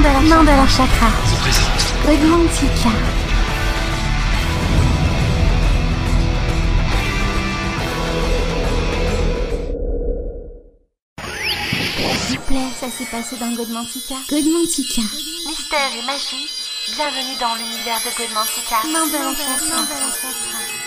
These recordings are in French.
Mandala, Mandala Chakra. Godmantika. S'il vous plaît, ça s'est passé dans Godmantika. Godmantika. Mystère et magie. Bienvenue dans l'univers de Godmantika. Mandala Chakra.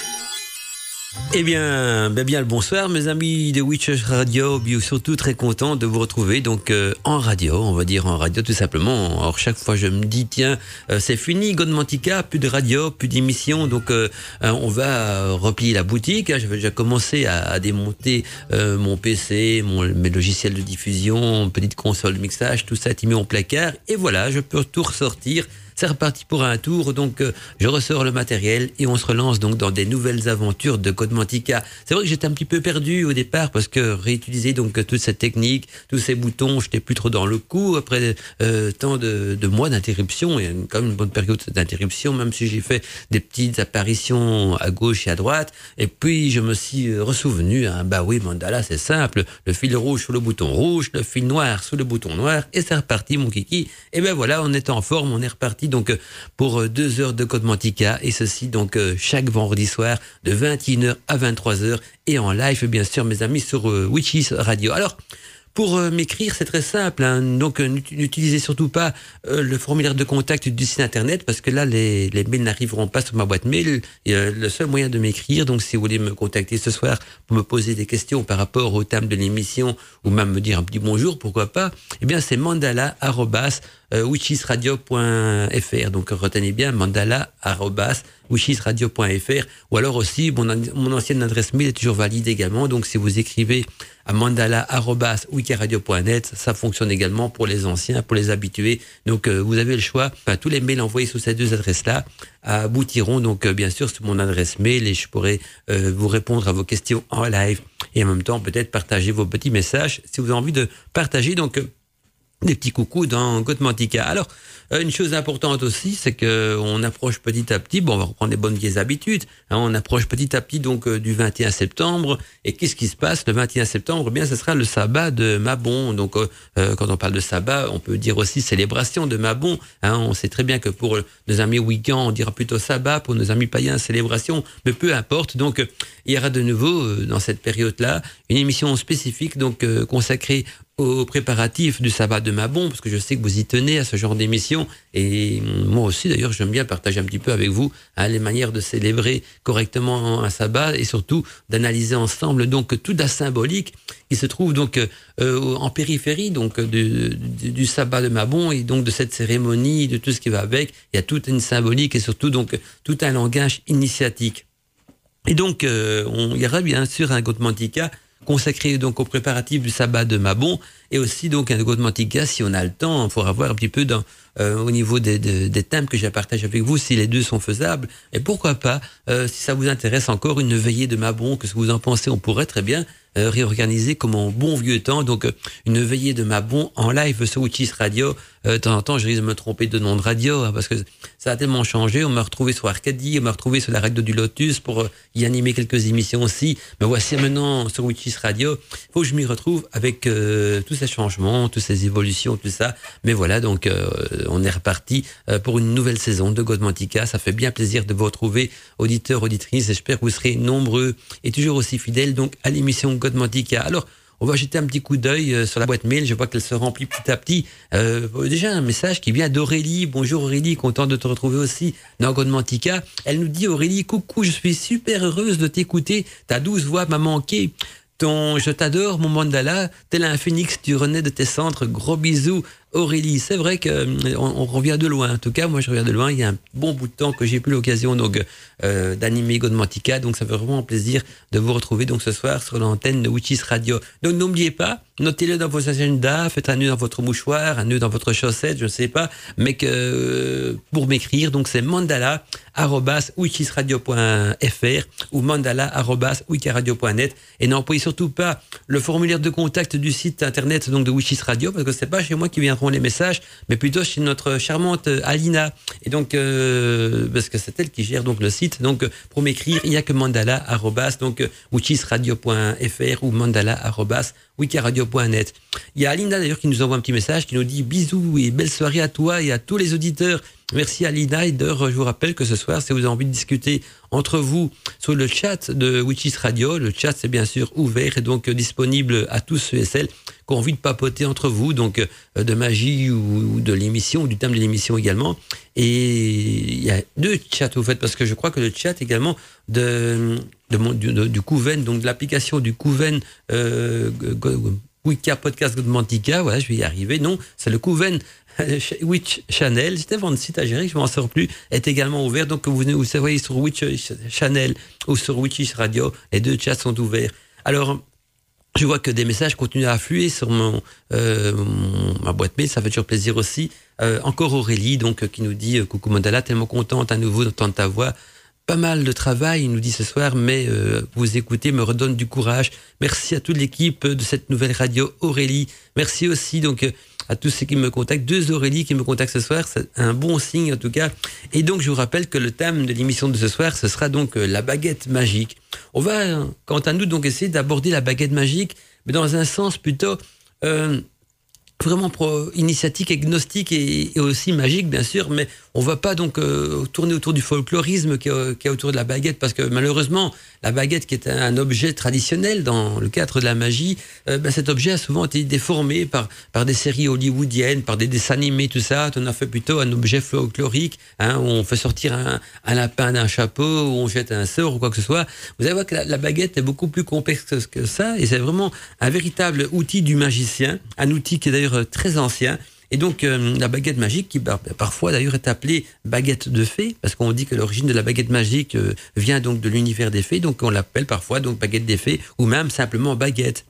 Eh bien, ben bien le bonsoir, mes amis de Witches Radio. Bien surtout très content de vous retrouver donc euh, en radio, on va dire en radio tout simplement. Alors chaque fois, je me dis tiens, euh, c'est fini, Godmantica, plus de radio, plus d'émissions, donc euh, on va replier la boutique. Hein. J'avais déjà commencé à, à démonter mon PC, mon, mes logiciels de diffusion, petite console de mixage, tout ça mis en placard. Et voilà, je peux tout ressortir c'est reparti pour un tour, donc euh, je ressors le matériel et on se relance donc dans des nouvelles aventures de Code Mantica. C'est vrai que j'étais un petit peu perdu au départ parce que réutiliser donc toute cette technique, tous ces boutons, j'étais plus trop dans le coup après euh, tant de, mois d'interruption et quand même une bonne période d'interruption, même si j'ai fait des petites apparitions à gauche et à droite. Et puis je me suis euh, ressouvenu, hein, bah oui, Mandala, c'est simple, le fil rouge sur le bouton rouge, le fil noir sous le bouton noir et c'est reparti mon kiki. Et ben voilà, on est en forme, on est reparti donc euh, pour euh, deux heures de Code Mantica et ceci donc euh, chaque vendredi soir de 21h à 23h et en live bien sûr mes amis sur Witches Radio. Alors pour m'écrire, c'est très simple. Hein. Donc, n'utilisez surtout pas le formulaire de contact du site internet parce que là, les, les mails n'arriveront pas sur ma boîte mail. le seul moyen de m'écrire, donc si vous voulez me contacter ce soir pour me poser des questions par rapport au thème de l'émission ou même me dire un petit bonjour, pourquoi pas, eh bien, c'est mandala witchisradio.fr. Donc retenez bien mandala witchisradio.fr ou alors aussi mon, ancienne adresse mail est toujours valide également. Donc si vous écrivez à mandala.wikiradio.net. Ça fonctionne également pour les anciens, pour les habitués. Donc, euh, vous avez le choix. Enfin, tous les mails envoyés sous ces deux adresses-là aboutiront donc, euh, bien sûr, sur mon adresse mail et je pourrai euh, vous répondre à vos questions en live et en même temps, peut-être partager vos petits messages si vous avez envie de partager. Donc, des petits coucous dans Gotmantica. Alors, euh, une chose importante aussi, c'est que on approche petit à petit, bon, on va reprendre les bonnes vieilles habitudes, hein, on approche petit à petit donc euh, du 21 septembre, et qu'est-ce qui se passe le 21 septembre? Eh bien, ce sera le sabbat de Mabon. Donc, euh, quand on parle de sabbat, on peut dire aussi célébration de Mabon. Hein, on sait très bien que pour nos amis week-end, on dira plutôt sabbat, pour nos amis païens, célébration, mais peu importe. Donc, il y aura de nouveau, dans cette période-là, une émission spécifique donc consacrée aux préparatifs du sabbat de Mabon, parce que je sais que vous y tenez à ce genre d'émission, et moi aussi d'ailleurs j'aime bien partager un petit peu avec vous hein, les manières de célébrer correctement un sabbat, et surtout d'analyser ensemble. Donc toute la symbolique qui se trouve donc euh, en périphérie donc du, du, sabbat de Mabon, et donc de cette cérémonie, de tout ce qui va avec, il y a toute une symbolique, et surtout donc tout un langage initiatique. Et donc, euh, on, il y aura bien sûr un Gotmantika consacré donc aux préparatifs du sabbat de Mabon et aussi donc un Godmantica si on a le temps, il faudra voir un petit peu dans, euh, au niveau des, des, thèmes que j'ai partagé avec vous si les deux sont faisables. Et pourquoi pas euh, si ça vous intéresse encore une veillée de Mabon, que ce que vous en pensez, on pourrait très bien euh, réorganiser comme en bon vieux temps. Donc, euh, une veillée de Mabon en live sur Witchis Radio. Euh, de temps en temps, je risque de me tromper de nom de radio hein, parce que ça a tellement changé. On m'a retrouvé sur Arcadie, on m'a retrouvé sur la radio du Lotus pour y animer quelques émissions aussi. Mais voici maintenant sur Witchis Radio. Faut que je m'y retrouve avec tous ces changements, toutes ces évolutions, tout ça. Mais voilà, donc on est reparti pour une nouvelle saison de Godmantica. Ça fait bien plaisir de vous retrouver, auditeurs, auditrices. J'espère que vous serez nombreux et toujours aussi fidèles donc à l'émission alors, on va jeter un petit coup d'œil euh, sur la boîte mail. Je vois qu'elle se remplit petit à petit. Euh, déjà un message qui vient d'Aurélie. Bonjour Aurélie, content de te retrouver aussi dans Godmantica. Elle nous dit Aurélie, coucou, je suis super heureuse de t'écouter. Ta douce voix m'a manqué. Ton je t'adore, mon mandala, tel un phénix, tu renais de tes centres. Gros bisous Aurélie, c'est vrai que euh, on, revient de loin. En tout cas, moi, je reviens de loin. Il y a un bon bout de temps que j'ai plus l'occasion donc euh, d'animer Godmantica, donc ça fait vraiment plaisir de vous retrouver donc ce soir sur l'antenne de Witches Radio. Donc n'oubliez pas, notez-le dans vos agendas, faites un nœud dans votre mouchoir, un nœud dans votre chaussette, je ne sais pas, mais que pour m'écrire, donc c'est mandala ou mandala wikiradio.net et n'employez surtout pas le formulaire de contact du site internet donc de Witches Radio parce que c'est pas chez moi qui vient les messages, mais plutôt chez notre charmante Alina. Et donc, parce que c'est elle qui gère donc le site. Donc, pour m'écrire, il n'y a que mandala donc wichisradio.fr ou mandala wikiradio.net. Il y a Alina d'ailleurs qui nous envoie un petit message qui nous dit bisous et belle soirée à toi et à tous les auditeurs. Merci Alina et d'ailleurs je vous rappelle que ce soir si vous avez envie de discuter entre vous sur le chat de Witches le chat c'est bien sûr ouvert et donc disponible à tous ceux et celles qui ont envie de papoter entre vous, donc euh, de magie ou, de l'émission, ou du thème de l'émission également. Et il y a deux chats au fait, parce que je crois que le chat également de, de, du Couven, donc de l'application du Couven euh, Wicca Podcast voilà, je vais y arriver. Non, c'est le Couven Witch Channel, c'était votre site à gérer, je m'en sors plus, est également ouvert. Donc vous, vous savez sur Witch Channel ou sur Witch Radio, les deux chats sont ouverts. Alors, je vois que des messages continuent à affluer sur mon, euh, ma boîte mail, ça fait toujours plaisir aussi. Euh, encore Aurélie, donc qui nous dit coucou Mandala, tellement contente à nouveau d'entendre ta voix. Pas mal de travail, il nous dit ce soir, mais euh, vous écoutez me redonne du courage. Merci à toute l'équipe de cette nouvelle radio Aurélie. Merci aussi donc à tous ceux qui me contactent. Deux Aurélie qui me contactent ce soir, c'est un bon signe en tout cas. Et donc je vous rappelle que le thème de l'émission de ce soir, ce sera donc euh, la baguette magique. On va, quant à nous, donc essayer d'aborder la baguette magique, mais dans un sens plutôt euh, vraiment initiatique, agnostique et, aussi magique, bien sûr, mais on ne va pas donc euh, tourner autour du folklorisme qui est, autour de la baguette, parce que malheureusement, la baguette qui est un, objet traditionnel dans le cadre de la magie, euh, ben, cet objet a souvent été déformé par, par des séries hollywoodiennes, par des dessins animés, tout ça. On a fait plutôt un objet folklorique, hein, où on fait sortir un, un lapin d'un chapeau, où on jette un sort ou quoi que ce soit. Vous allez voir que la baguette est beaucoup plus complexe que ça, et c'est vraiment un véritable outil du magicien, un outil qui est d'ailleurs très ancien. Et donc euh, la baguette magique, qui parfois d'ailleurs est appelée baguette de fée, parce qu'on dit que l'origine de la baguette magique euh, vient donc de l'univers des fées, donc on l'appelle parfois donc baguette des fées, ou même simplement baguette.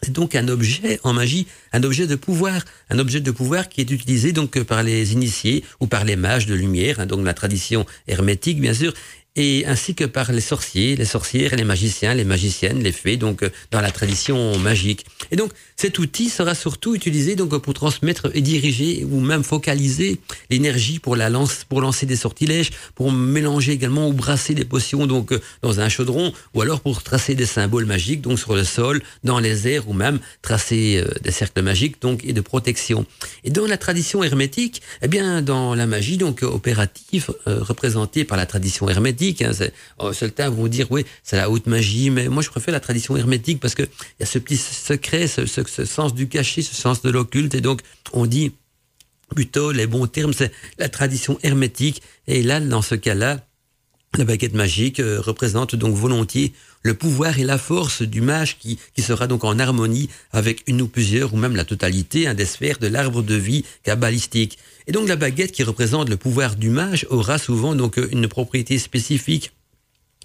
C'est donc un objet en magie, un objet de pouvoir, un objet de pouvoir qui est utilisé donc par les initiés ou par les mages de lumière, hein, donc la tradition hermétique bien sûr, et ainsi que par les sorciers, les sorcières, les magiciens, les magiciennes, les fées, donc euh, dans la tradition magique. Et donc cet outil sera surtout utilisé donc pour transmettre et diriger ou même focaliser l'énergie pour la lance, pour lancer des sortilèges, pour mélanger également ou brasser des potions donc euh, dans un chaudron, ou alors pour tracer des symboles magiques donc sur le sol, dans les airs ou même tracer euh, des cercles magiques donc et de protection. Et dans la tradition hermétique, eh bien dans la magie donc opérative représentée par la tradition hermétique Hein, oh, certains vont dire, oui, c'est la haute magie, mais moi je préfère la tradition hermétique parce qu'il y a ce petit secret, ce, sens du cachet, ce sens de l'occulte, et donc on dit plutôt les bons termes, c'est la tradition hermétique. Et là, dans ce cas-là, la baguette magique euh, représente donc volontiers le pouvoir et la force du mage qui, qui sera donc en harmonie avec une ou plusieurs ou même la totalité hein, des sphères de l'arbre de vie kabbalistique. Et donc la baguette qui représente le pouvoir du mage aura souvent donc une propriété spécifique.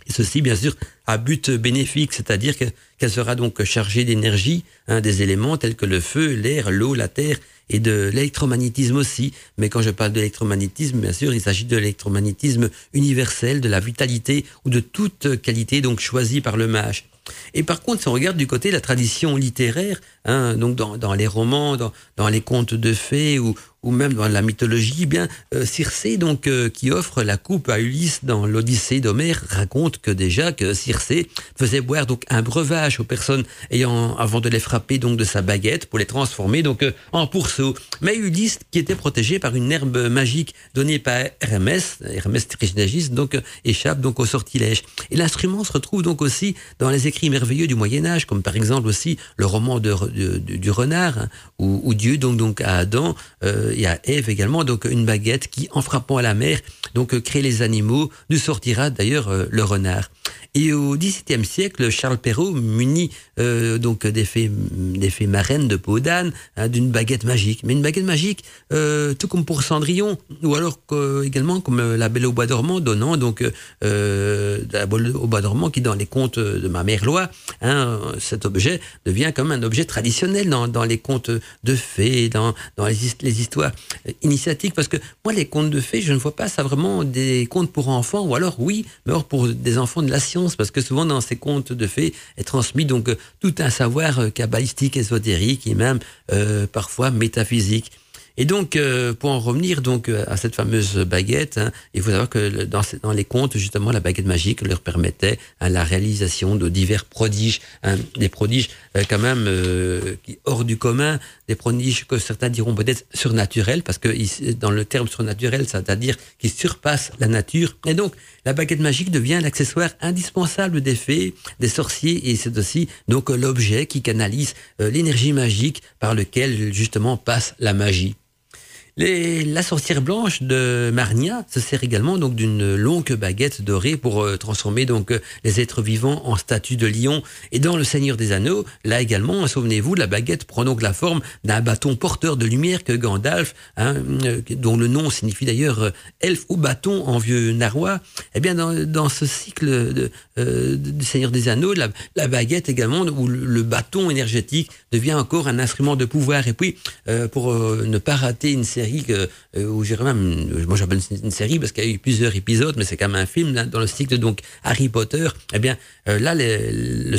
Et ceci, bien sûr, à but bénéfique, c'est-à-dire qu'elle sera donc chargée d'énergie, hein, des éléments tels que le feu, l'air, l'eau, la terre, et de l'électromagnétisme aussi. Mais quand je parle d'électromagnétisme, bien sûr, il s'agit de l'électromagnétisme universel, de la vitalité ou de toute qualité donc choisie par le mage. Et par contre, si on regarde du côté de la tradition littéraire, hein, donc dans, dans, les romans, dans, dans les contes de fées ou, ou même dans la mythologie, eh bien euh, Circé, donc euh, qui offre la coupe à Ulysse dans l'Odyssée d'Homère, raconte que déjà que Circé faisait boire donc un breuvage aux personnes ayant avant de les frapper donc de sa baguette pour les transformer donc euh, en pourceaux. Mais Ulysse, qui était protégé par une herbe magique donnée par Hermès, Hermès Trismégiste, donc échappe donc au sortilège. Et l'instrument se retrouve donc aussi dans les écrits merveilleux du Moyen Âge, comme par exemple aussi le roman du renard, hein, où, Dieu donc donc à Adam il y a Ève également, donc une baguette qui, en frappant à la mer, donc crée les animaux, nous sortira d'ailleurs euh, le renard. Et au XVIIe siècle, Charles Perrault, muni euh, donc des fées marraines de peau d'âne, hein, d'une baguette magique. Mais une baguette magique, euh, tout comme pour Cendrillon, ou alors également comme la Belle au bois dormant, donnant donc euh, la Belle au bois dormant qui dans les contes de ma mère Loi, hein, cet objet devient comme un objet traditionnel dans, dans les contes de fées, dans, dans les, les, histoires initiatiques, parce que moi les contes de fées, je ne vois pas ça vraiment des contes pour enfants, ou alors oui, mais alors pour des enfants de la science parce que souvent dans ces contes de fées est transmis donc euh, tout un savoir euh, kabbalistique, ésotérique et même euh, parfois métaphysique. Et donc, euh, pour en revenir donc euh, à cette fameuse baguette, hein, il faut savoir que dans, les contes, justement, la baguette magique leur permettait hein, la réalisation de divers prodiges, hein, des prodiges euh, quand même hors du commun, des prodiges que certains diront peut-être surnaturels, parce que dans le terme surnaturel, c'est-à-dire qui surpasse la nature. Et donc, la baguette magique devient l'accessoire indispensable des fées, des sorciers, et c'est aussi donc l'objet qui canalise l'énergie magique par lequel justement passe la magie. La sorcière blanche de Marnia se sert également donc d'une longue baguette dorée pour euh, transformer donc euh, les êtres vivants en statues de lion. Et dans Le Seigneur des Anneaux, là également, souvenez-vous, la baguette prend donc la forme d'un bâton porteur de lumière que Gandalf, hein, euh, dont le nom signifie d'ailleurs elfe ou bâton en vieux narrois. Eh bien, dans, ce cycle de, du Seigneur des Anneaux, la, la, baguette également, ou le, bâton énergétique devient encore un instrument de pouvoir. Et puis, pour ne pas rater une série que, euh, où j'ai même, moi j'appelle une, série parce qu'il y a eu plusieurs épisodes, mais c'est quand même un film dans le cycle donc Harry Potter. Eh bien, euh, là, les,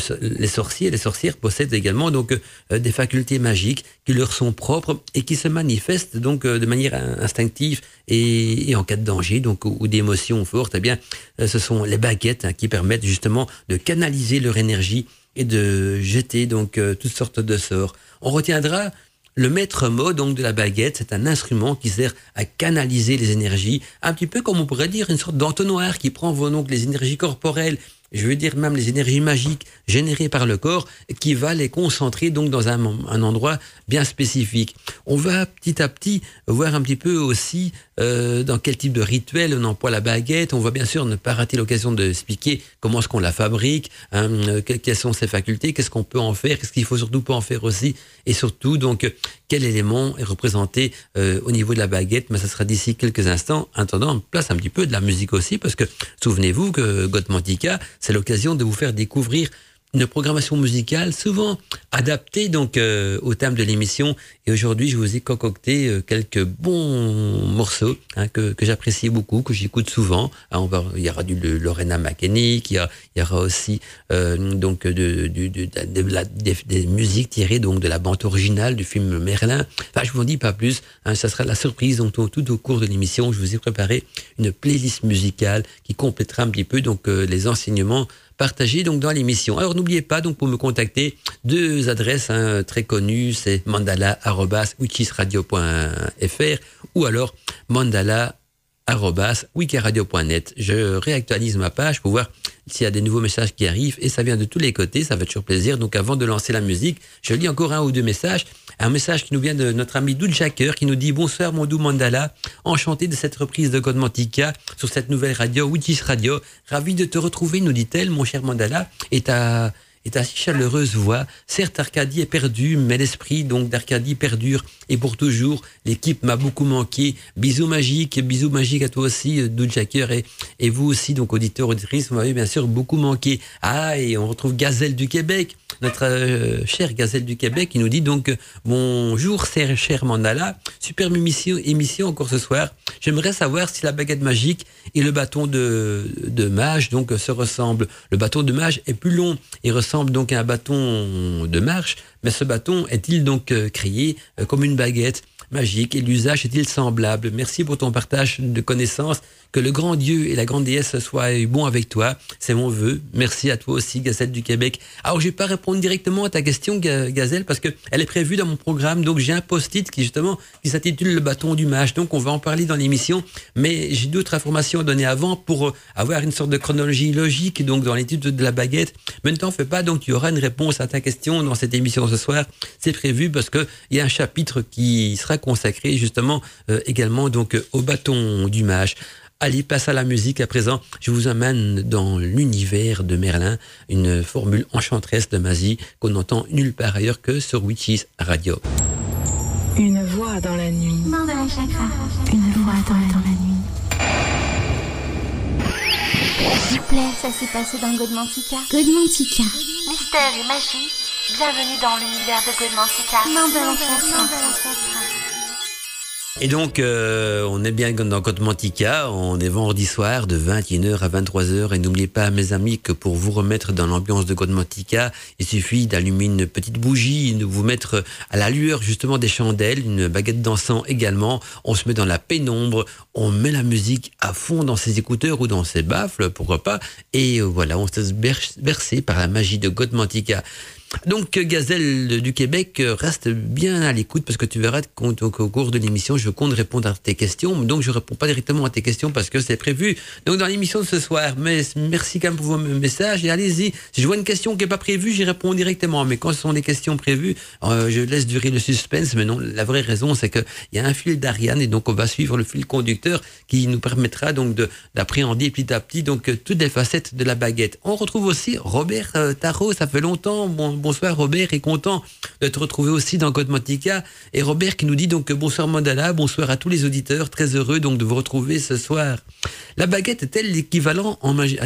sorciers, les sorcières possèdent également donc euh, des facultés magiques qui leur sont propres et qui se manifestent donc de manière instinctive et, et, en cas de danger donc ou, d'émotions fortes. Eh bien, ce sont les baguettes hein, qui permettent justement de canaliser leur énergie et de jeter donc toutes sortes de sorts. On retiendra le maître mot donc de la baguette, c'est un instrument qui sert à canaliser les énergies, un petit peu comme on pourrait dire une sorte d'entonnoir qui prend donc les énergies corporelles je veux dire même les énergies magiques générées par le corps, qui va les concentrer donc dans un, endroit bien spécifique. On va petit à petit voir un petit peu aussi euh, dans quel type de rituel on emploie la baguette. On va bien sûr ne pas rater l'occasion de expliquer comment est-ce qu'on la fabrique, hein, euh, quelles sont ses facultés, qu'est-ce qu'on peut en faire, qu'est-ce qu'il faut surtout pas en faire aussi, et surtout donc quel élément est représenté euh, au niveau de la baguette. Mais ça sera d'ici quelques instants. En attendant, place un petit peu de la musique aussi, parce que souvenez-vous que Gottmantika, c'est l'occasion de vous faire découvrir une programmation musicale souvent adaptée donc euh, au thème de l'émission. Et aujourd'hui, je vous ai concocté euh, quelques bons morceaux hein, que, que j'apprécie beaucoup, que j'écoute souvent. Ah, on va, il y aura du Lorena McKennick, il y, il y aura aussi euh, donc de, de, de, des, musiques tirées donc de la bande originale du film Merlin. Enfin, je vous en dis pas plus. Hein, ça sera la surprise. Donc tout, au cours de l'émission, je vous ai préparé une playlist musicale qui complétera un petit peu donc les enseignements partagé donc dans l'émission. Alors n'oubliez pas donc pour me contacter deux adresses hein, très connues, c'est mandala@wichisradio.fr ou alors mandala wikiradio.net. Je réactualise ma page pour voir s'il y a des nouveaux messages qui arrivent et ça vient de tous les côtés, ça fait toujours plaisir. Donc avant de lancer la musique, je lis encore un ou deux messages. Un message qui nous vient de notre ami Doud Jacker qui nous dit bonsoir mon doux Mandala, enchanté de cette reprise de Godmantica sur cette nouvelle radio, Wichis Radio. Ravi de te retrouver, nous dit-elle, mon cher Mandala, et ta et ta si chaleureuse voix. Certes, Arcadie est perdu, mais l'esprit donc d'Arcadie perdure et pour toujours. L'équipe m'a beaucoup manqué. Bisous magiques, bisous magiques à toi aussi, Doud Jacker, et, et vous aussi, donc auditeur, auditrice, vous m'avez bien sûr beaucoup manqué. Ah, et on retrouve Gazelle du Québec, notre euh, chère Gazelle du Québec, qui nous dit donc bonjour, cher Mandala, superbe émission, émission encore ce soir. J'aimerais savoir si la baguette magique et le bâton de, de mage donc se ressemblent. Le bâton de mage est plus long et ressemble donc un bâton de marche, mais ce bâton est-il donc euh, créé comme une baguette magique et l'usage est-il semblable? Merci pour ton partage de connaissances que le grand Dieu et la grande déesse soient bons avec toi. C'est mon vœu. Merci à toi aussi, Gazelle du Québec. Alors, je vais pas répondre directement à ta question, Gazelle, parce que elle est prévue dans mon programme. Donc, j'ai un post-it qui, justement, qui s'intitule Le bâton du mage. Donc, on va en parler dans l'émission. Mais j'ai d'autres informations à donner avant pour avoir une sorte de chronologie logique, donc, dans l'étude de la baguette. Maintenant, fais pas. Donc, il y aura une réponse à ta question dans cette émission ce soir. C'est prévu parce que il y a un chapitre qui sera consacré, justement, euh, également, donc, au bâton du mage. Allez, passe à la musique à présent. Je vous amène dans l'univers de Merlin, une formule enchanteresse de magie qu'on entend nulle part ailleurs que sur Witches Radio. Une voix dans la nuit. Mandala Chakra. Une voix dans la, nuit. S'il vous plaît, ça s'est passé dans Godmantica. Godmantica. Mystère et magie. Bienvenue dans l'univers de Godmantica. Mandala Chakra. Et donc, euh, on est bien dans Côte Mantica. On est vendredi soir de 21h à 23h. Et n'oubliez pas, mes amis, que pour vous remettre dans l'ambiance de Côte Mantica, il suffit d'allumer une petite bougie, de vous mettre à la lueur justement des chandelles, une baguette d'encens également. On se met dans la pénombre. On met la musique à fond dans ses écouteurs ou dans ses baffles, pourquoi pas. Et voilà, on se laisse bercer par la magie de Côte. Donc Gazelle du Québec, reste bien à l'écoute parce que tu verras qu'au cours de l'émission, je compte répondre à tes questions. Donc je réponds pas directement à tes questions parce que c'est prévu. Donc dans l'émission de ce soir, mais merci quand même pour vos messages et allez-y. Si je vois une question qui est pas prévue, j'y réponds directement. Mais quand ce sont des questions prévues, euh, je laisse durer le suspense. Mais non, la vraie raison, c'est qu'il y a un fil d'Ariane et donc on va suivre le fil conducteur qui nous permettra donc d'appréhender petit à petit donc toutes les facettes de la baguette. On retrouve aussi Robert euh, Tarot. Ça fait longtemps. Bon, bonsoir Robert est content de te retrouver aussi dans Code Et Robert qui nous dit donc bonsoir Mandala, bonsoir à tous les auditeurs, très heureux donc de vous retrouver ce soir. La baguette est-elle l'équivalent en magie,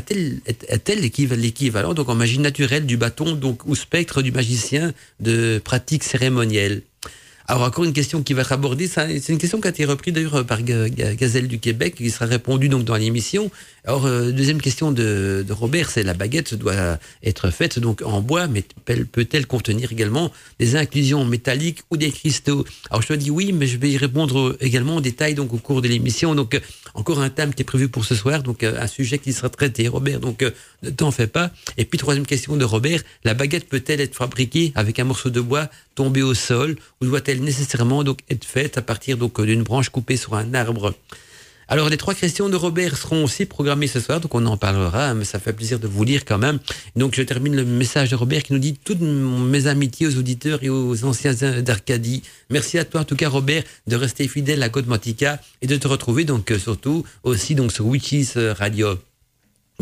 est-elle l'équivalent donc en magie naturelle du bâton donc ou spectre du magicien de pratique cérémonielle? Alors encore une question qui va être abordée, c'est une question qui a été reprise d'ailleurs par Gazelle du Québec, qui sera répondue donc dans l'émission. Alors euh, deuxième question de, Robert, c'est la baguette doit être faite donc en bois, mais peut-elle contenir également des inclusions métalliques ou des cristaux? Alors je te dis oui, mais je vais y répondre également en détail donc au cours de l'émission. Donc euh, encore un thème qui est prévu pour ce soir, donc euh, un sujet qui sera traité. Robert, donc ne t'en fais pas. Et puis troisième question de Robert, la baguette peut-elle être fabriquée avec un morceau de bois tombé au sol ou doit-elle nécessairement donc être faite à partir donc d'une branche coupée sur un arbre. Alors les trois questions de Robert seront aussi programmées ce soir, donc on en parlera, mais ça fait plaisir de vous lire quand même. Donc je termine le message de Robert qui nous dit toutes mes amitiés aux auditeurs et aux anciens d'Arcadie. Merci à toi en tout cas Robert de rester fidèle à Godmatica et de te retrouver donc euh, surtout aussi donc sur Witches Radio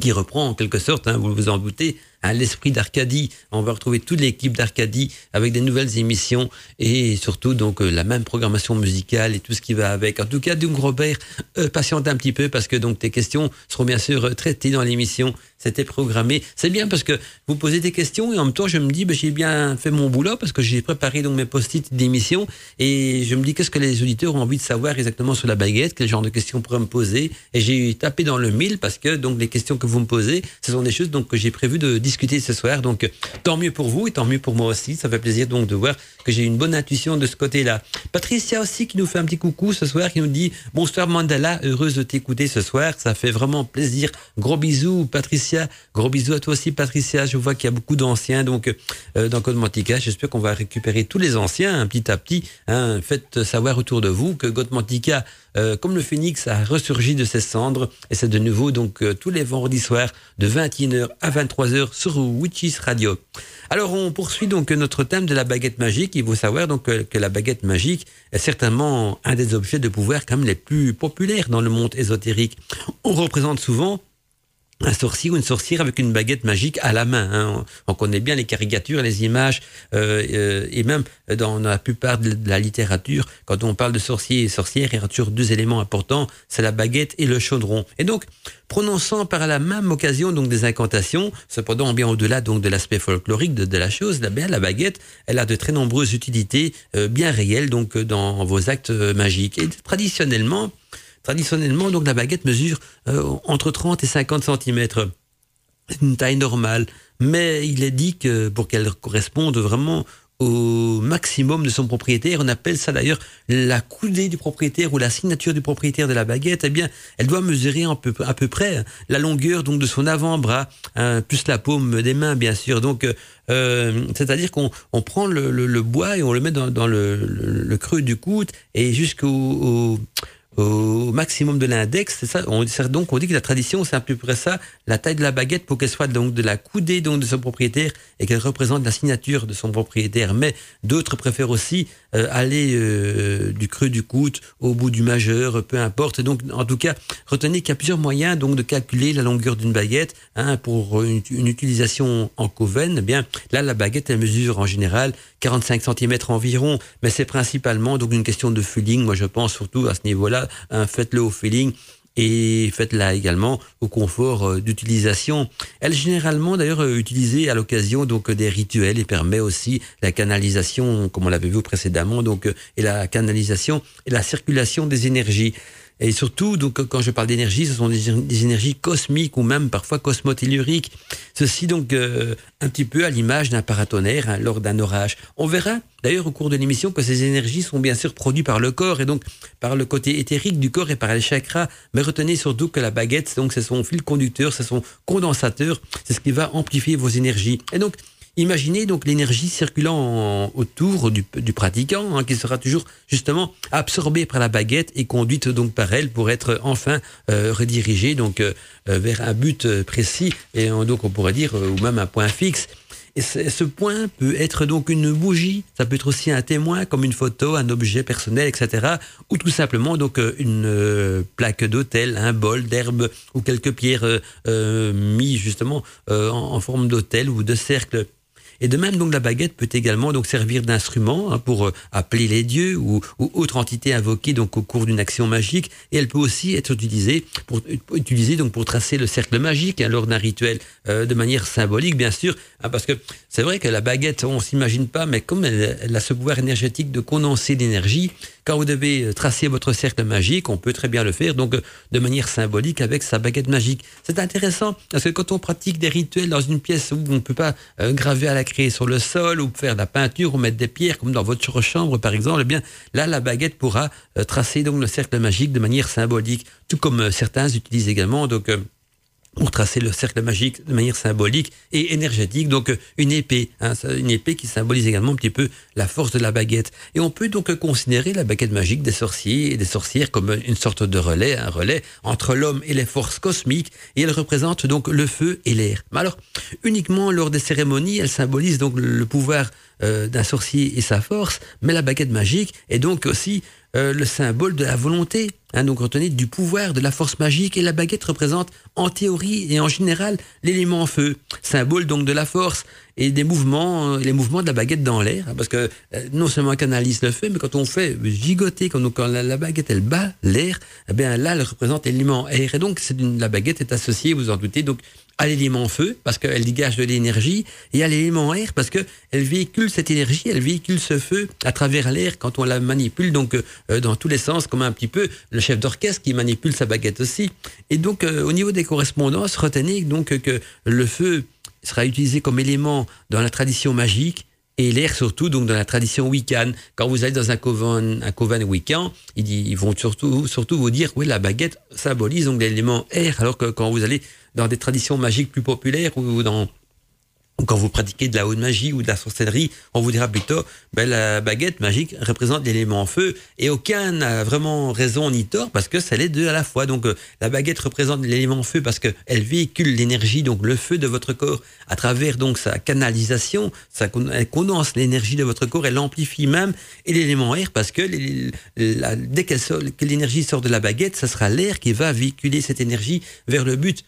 qui reprend en quelque sorte, hein, vous vous en doutez, à l'esprit d'Arcadie. On va retrouver toute l'équipe d'Arcadie avec des nouvelles émissions et surtout donc euh, la même programmation musicale et tout ce qui va avec. En tout cas, donc Robert, euh, patiente un petit peu parce que donc tes questions seront bien sûr euh, traitées dans l'émission. C'était programmé. C'est bien parce que vous posez des questions et en même temps je me dis ben, j'ai bien fait mon boulot parce que j'ai préparé donc mes post-it d'émission et je me dis qu'est-ce que les auditeurs ont envie de savoir exactement sur la baguette, quel genre de questions pourraient me poser? Et j'ai tapé dans le mille parce que donc les questions que vous me posez, ce sont des choses donc que j'ai prévu de discuter ce soir. Donc, tant mieux pour vous et tant mieux pour moi aussi. Ça fait plaisir donc de voir que j'ai une bonne intuition de ce côté-là. Patricia aussi qui nous fait un petit coucou ce soir, qui nous dit bonsoir Mandala, heureuse de t'écouter ce soir. Ça fait vraiment plaisir. Gros bisous Patricia. Gros bisous à toi aussi Patricia. Je vois qu'il y a beaucoup d'anciens donc euh, dans Code Mantica. J'espère qu'on va récupérer tous les anciens hein, petit à petit. Hein. Faites savoir autour de vous que Code Mantica euh, comme le phénix a ressurgi de ses cendres. Et c'est de nouveau donc euh, tous les vendredis soirs de 21h à 23h sur Witches Radio. Alors on poursuit donc notre thème de la baguette magique. Il faut savoir donc que, que la baguette magique est certainement un des objets de pouvoir quand même les plus populaires dans le monde ésotérique. On représente souvent un sorcier ou une sorcière avec une baguette magique à la main. Hein. On, connaît bien les caricatures, les images, euh, euh, et même dans la plupart de la littérature, quand on parle de sorcier et sorcière, il y a toujours deux éléments importants, c'est la baguette et le chaudron. Et donc, prononçant par la même occasion donc des incantations, cependant bien au-delà donc de l'aspect folklorique de, la chose, la, la baguette, elle a de très nombreuses utilités euh, bien réelles donc dans vos actes magiques. Et traditionnellement, Traditionnellement, donc la baguette mesure euh, entre 30 et 50 cm. C'est une taille normale, mais il est dit que pour qu'elle corresponde vraiment au maximum de son propriétaire. On appelle ça d'ailleurs la coudée du propriétaire ou la signature du propriétaire de la baguette. Eh bien, elle doit mesurer à peu, près la longueur donc de son avant-bras, hein, plus la paume des mains, bien sûr. Donc, euh, c'est-à-dire qu'on on prend le, bois et on le met dans, dans le, le, creux du coude et jusqu'au au maximum de l'index. C'est ça. On, donc on dit que la tradition, c'est à peu près ça, la taille de la baguette pour qu'elle soit donc de la coudée donc de son propriétaire et qu'elle représente la signature de son propriétaire. Mais d'autres préfèrent aussi euh, aller euh, du creux du coude au bout du majeur, peu importe. Donc en tout cas, retenez qu'il y a plusieurs moyens donc de calculer la longueur d'une baguette hein, pour une, utilisation en coven. Eh bien là, la baguette elle mesure en général 45 cm environ, mais c'est principalement donc une question de feeling. Moi, je pense surtout à ce niveau-là, hein, faites-le au feeling et faites-la également au confort euh, d'utilisation. Elle est généralement d'ailleurs euh, utilisée à l'occasion donc des rituels et permet aussi la canalisation, comme on l'avait vu précédemment, donc et la canalisation et la circulation des énergies. Et surtout, donc, quand je parle d'énergie, ce sont des, énergies cosmiques ou même parfois cosmotelluriques. Ceci donc euh, un petit peu à l'image d'un paratonnerre hein, lors d'un orage. On verra d'ailleurs au cours de l'émission que ces énergies sont bien sûr produites par le corps et donc par le côté éthérique du corps et par les chakras. Mais retenez surtout que la baguette, donc c'est son fil conducteur, c'est son condensateur, c'est ce qui va amplifier vos énergies. Et donc Imaginez donc l'énergie circulant autour du, pratiquant, hein, qui sera toujours justement absorbée par la baguette et conduite donc par elle pour être enfin euh, redirigée donc euh, euh, vers un but précis et donc on pourrait dire ou même un point fixe. Et ce point peut être donc une bougie, ça peut être aussi un témoin comme une photo, un objet personnel, etc. Ou tout simplement donc une plaque d'autel, un bol d'herbe ou quelques pierres mis justement en, forme d'autel ou de cercle. Et de même, donc, la baguette peut également donc servir d'instrument hein, pour euh, appeler les dieux ou, ou autre entité invoquée donc au cours d'une action magique. Et elle peut aussi être utilisée pour utiliser donc pour tracer le cercle magique hein, lors d'un rituel euh, de manière symbolique, bien sûr, hein, parce que c'est vrai que la baguette, on s'imagine pas, mais comme elle, a ce pouvoir énergétique de condenser l'énergie, quand vous devez euh, tracer votre cercle magique, on peut très bien le faire donc de manière symbolique avec sa baguette magique. C'est intéressant parce que quand on pratique des rituels dans une pièce où on ne peut pas graver à la créer sur le sol ou faire de la peinture ou mettre des pierres comme dans votre chambre par exemple, eh bien là la baguette pourra euh, tracer donc le cercle magique de manière symbolique, tout comme euh, certains utilisent également. Donc euh, pour tracer le cercle magique de manière symbolique et énergétique. Donc une épée, hein, une épée qui symbolise également un petit peu la force de la baguette. Et on peut donc considérer la baguette magique des sorciers et des sorcières comme une sorte de relais, un relais entre l'homme et les forces cosmiques. Et elle représente donc le feu et l'air. Mais alors, uniquement lors des cérémonies, elle symbolise donc le pouvoir euh, d'un sorcier et sa force, mais la baguette magique est donc aussi euh, le symbole de la volonté. Hein, donc retenez du pouvoir, de la force magique, et la baguette représente en théorie et en général l'élément feu, symbole donc de la force et des mouvements, euh, les mouvements de la baguette dans l'air, hein, parce que non seulement elle canalise le feu, mais quand on fait gigoter, quand, quand la, baguette elle bat l'air, eh bien là elle représente l'élément air, et donc la baguette est associée, vous en doutez, donc à l'élément feu, parce qu'elle dégage de l'énergie, et à l'élément air, parce qu'elle véhicule cette énergie, elle véhicule ce feu à travers l'air quand on la manipule, donc euh, dans tous les sens, comme un petit peu le chef d'orchestre qui manipule sa baguette aussi. Et donc, euh, au niveau des correspondances, retenez donc que le feu sera utilisé comme élément dans la tradition magique, et l'air surtout donc dans la tradition wiccan. Quand vous allez dans un coven, un coven wiccan, ils, ils vont surtout, surtout vous dire oui la baguette symbolise donc l'élément air, alors que quand vous allez dans des traditions magiques plus populaires ou dans quand vous pratiquez de la haute magie ou de la sorcellerie, on vous dira plutôt, ben, la baguette magique représente l'élément feu et aucun n'a vraiment raison ni tort parce que c'est les deux à la fois. Donc, euh, la baguette représente l'élément feu parce qu'elle véhicule l'énergie, donc le feu de votre corps à travers donc sa canalisation, ça, elle condense l'énergie de votre corps, elle l'amplifie même et l'élément air parce que dès que l'énergie sort de la baguette, ça sera l'air qui va véhiculer cette énergie vers le but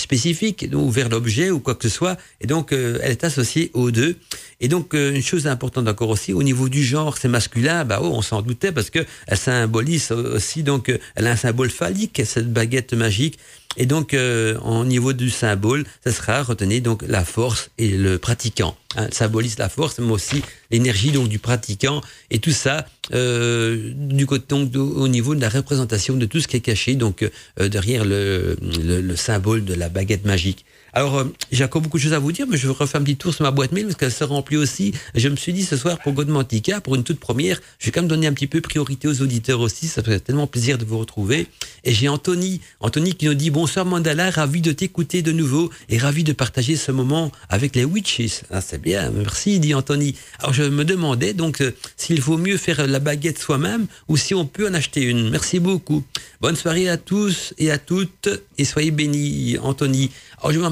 spécifique ou vers l'objet ou quoi que ce soit. Et donc, euh, elle est associée aux deux. Et donc, euh, une chose importante encore aussi, au niveau du genre, c'est masculin, bah oh, on s'en doutait parce que elle symbolise aussi, donc, euh, elle a un symbole phallique, cette baguette magique. Et donc, euh, au niveau du symbole, ça sera, retenez donc la force et le pratiquant. Hein, symbolise la force, mais aussi l'énergie donc du pratiquant. Et tout ça, euh, du côté donc au niveau de la représentation de tout ce qui est caché donc euh, derrière le, le, le symbole de la baguette magique. Alors, euh, j'ai encore beaucoup de choses à vous dire, mais je refaire un petit tour sur ma boîte mail parce qu'elle se remplit aussi. Je me suis dit ce soir pour Godmantica, pour une toute première, je vais quand même donner un petit peu priorité aux auditeurs aussi. Ça fait tellement plaisir de vous retrouver. Et j'ai Anthony, Anthony qui nous dit bonsoir Mandala, ravi de t'écouter de nouveau et ravi de partager ce moment avec les witches. Ah, c'est bien, merci, dit Anthony. Alors, je me demandais donc euh, s'il vaut mieux faire la baguette soi-même ou si on peut en acheter une. Merci beaucoup. Bonne soirée à tous et à toutes et soyez bénis, Anthony.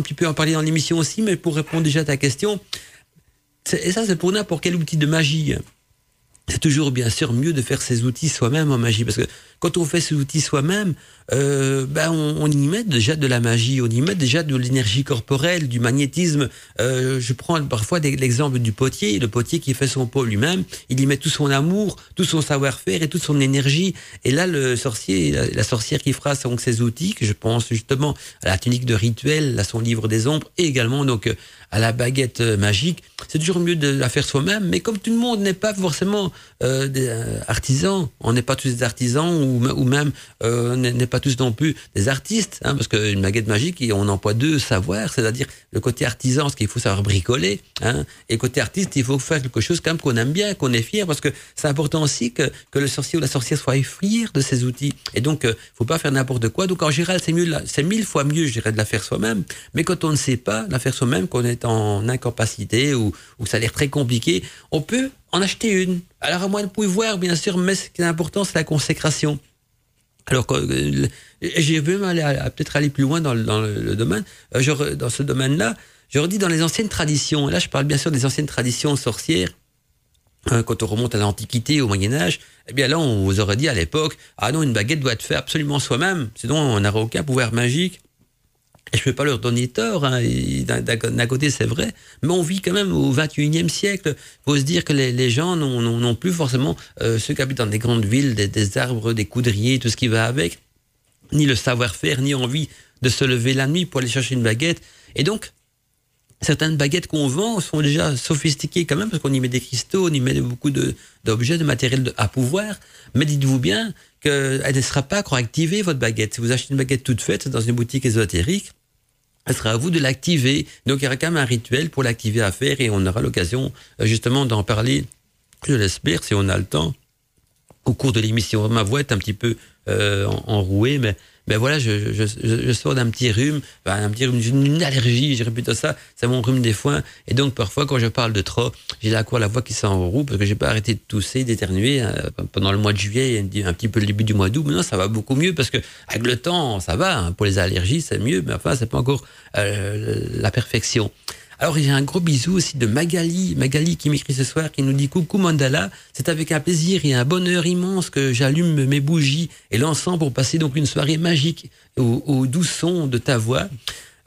Petit peu en parler dans l'émission aussi, mais pour répondre déjà à ta question, et ça, c'est pour n'importe quel outil de magie. c'est toujours bien sûr mieux de faire ses outils soi-même en magie parce que quand on fait ses outils soi-même, euh, ben on, y met déjà de la magie, on y met déjà de l'énergie corporelle, du magnétisme. Euh, je prends parfois l'exemple du potier, le potier qui fait son pot lui-même, il y met tout son amour, tout son savoir-faire et toute son énergie. Et là, le sorcier, la, sorcière qui fera donc ses outils, que je pense justement à la tunique de rituel, à son livre des ombres, et également donc à la baguette magique, c'est toujours mieux de la faire soi-même. Mais comme tout le monde n'est pas forcément euh, des euh, artisans, on n'est pas tous des artisans ou, même euh, n'est pas tous non plus des artistes, hein, parce qu'une baguette magique, on emploie deux savoirs, c'est-à-dire le côté artisan, ce qu'il faut savoir bricoler, hein, et côté artiste, il faut faire quelque chose quand même qu'on aime bien, qu'on est fier, parce que c'est important aussi que, que le sorcier ou la sorcière soit fier de ses outils. Et donc, euh, faut pas faire n'importe quoi. Donc, en général, c'est mieux, c'est mille fois mieux, je dirais, de la faire soi-même. Mais quand on ne sait pas la faire soi-même, qu'on est en incapacité ou ça a l'air très compliqué, on peut en acheter une. Alors, à moins de pouvoir, bien sûr, mais ce qui est important, c'est la consécration. Alors, euh, j'ai même peut-être aller plus loin dans le, dans le domaine. Euh, dans ce domaine-là, je redis dans les anciennes traditions. Là, je parle bien sûr des anciennes traditions sorcières. Euh, quand on remonte à l'Antiquité, au Moyen Âge, eh bien là, on vous aurait dit à l'époque, ah non, une baguette doit être faite absolument soi-même, sinon on n'aura aucun pouvoir magique. Et je ne peux pas leur donner tort, hein. d'un côté c'est vrai, mais on vit quand même au 21e siècle. Il faut se dire que les, gens n'ont plus forcément, euh, ceux qui habitent dans des grandes villes, des, arbres, des coudriers, tout ce qui va avec, ni le savoir-faire, ni envie de se lever la nuit pour aller chercher une baguette. Et donc, certaines baguettes qu'on vend sont déjà sophistiquées quand même, parce qu'on y met des cristaux, on y met beaucoup d'objets, de, matériel à pouvoir. Mais dites-vous bien qu'elle ne sera pas activée, votre baguette. Si vous achetez une baguette toute faite dans une boutique ésotérique, elle sera à vous de l'activer. Donc il y aura quand même un rituel pour l'activer à faire et on aura l'occasion euh, justement d'en parler, je l'espère, si on a le temps, au cours de l'émission. Ma voix est un petit peu euh, enrouée, mais ben voilà, je, je, je sors d'un petit rhume, un petit rhume, une allergie, je plutôt ça, c'est mon rhume des foins. Et donc parfois quand je parle de trop, j'ai la quoi la voix qui s'enroue parce que j'ai pas arrêté de tousser, d'éternuer hein, pendant le mois de juillet et un petit peu le début du mois d'août. Maintenant ça va beaucoup mieux parce que avec le temps ça va. Hein. pour les allergies c'est mieux, mais enfin c'est pas encore euh, la perfection. Alors, a un gros bisou aussi de Magali, Magali qui m'écrit ce soir, qui nous dit coucou Mandala. C'est avec un plaisir et un bonheur immense que j'allume mes bougies et l'encens pour passer donc une soirée magique au doux son de ta voix.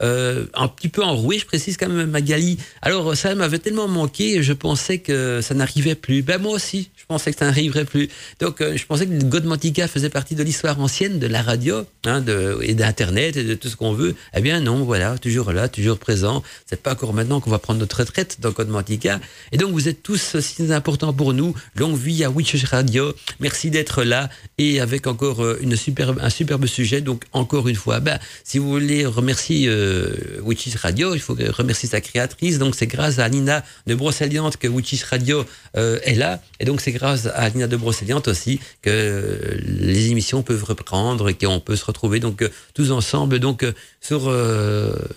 Euh, un petit peu enroué, je précise quand même Magali. Alors ça m'avait tellement manqué, je pensais que ça n'arrivait plus. Ben moi aussi, je pensais que ça n'arriverait plus. Donc euh, je pensais que Godmantica faisait partie de l'histoire ancienne de la radio hein, de, et d'Internet et de tout ce qu'on veut. Eh bien non, voilà, toujours là, toujours présent. C'est pas encore maintenant qu'on va prendre notre retraite dans Godmantica. Et donc vous êtes tous si importants pour nous. Longue vie à Witch Radio. Merci d'être là et avec encore euh, une superbe, un superbe sujet. Donc encore une fois, ben, si vous voulez remercier Witches Radio. Il faut remercier sa créatrice. Donc c'est grâce à Nina de Brocéliande que Witches Radio euh, est là. Et donc c'est grâce à Nina de Brocéliande aussi que les émissions peuvent reprendre et qu'on peut se retrouver donc euh, tous ensemble. Donc euh, sur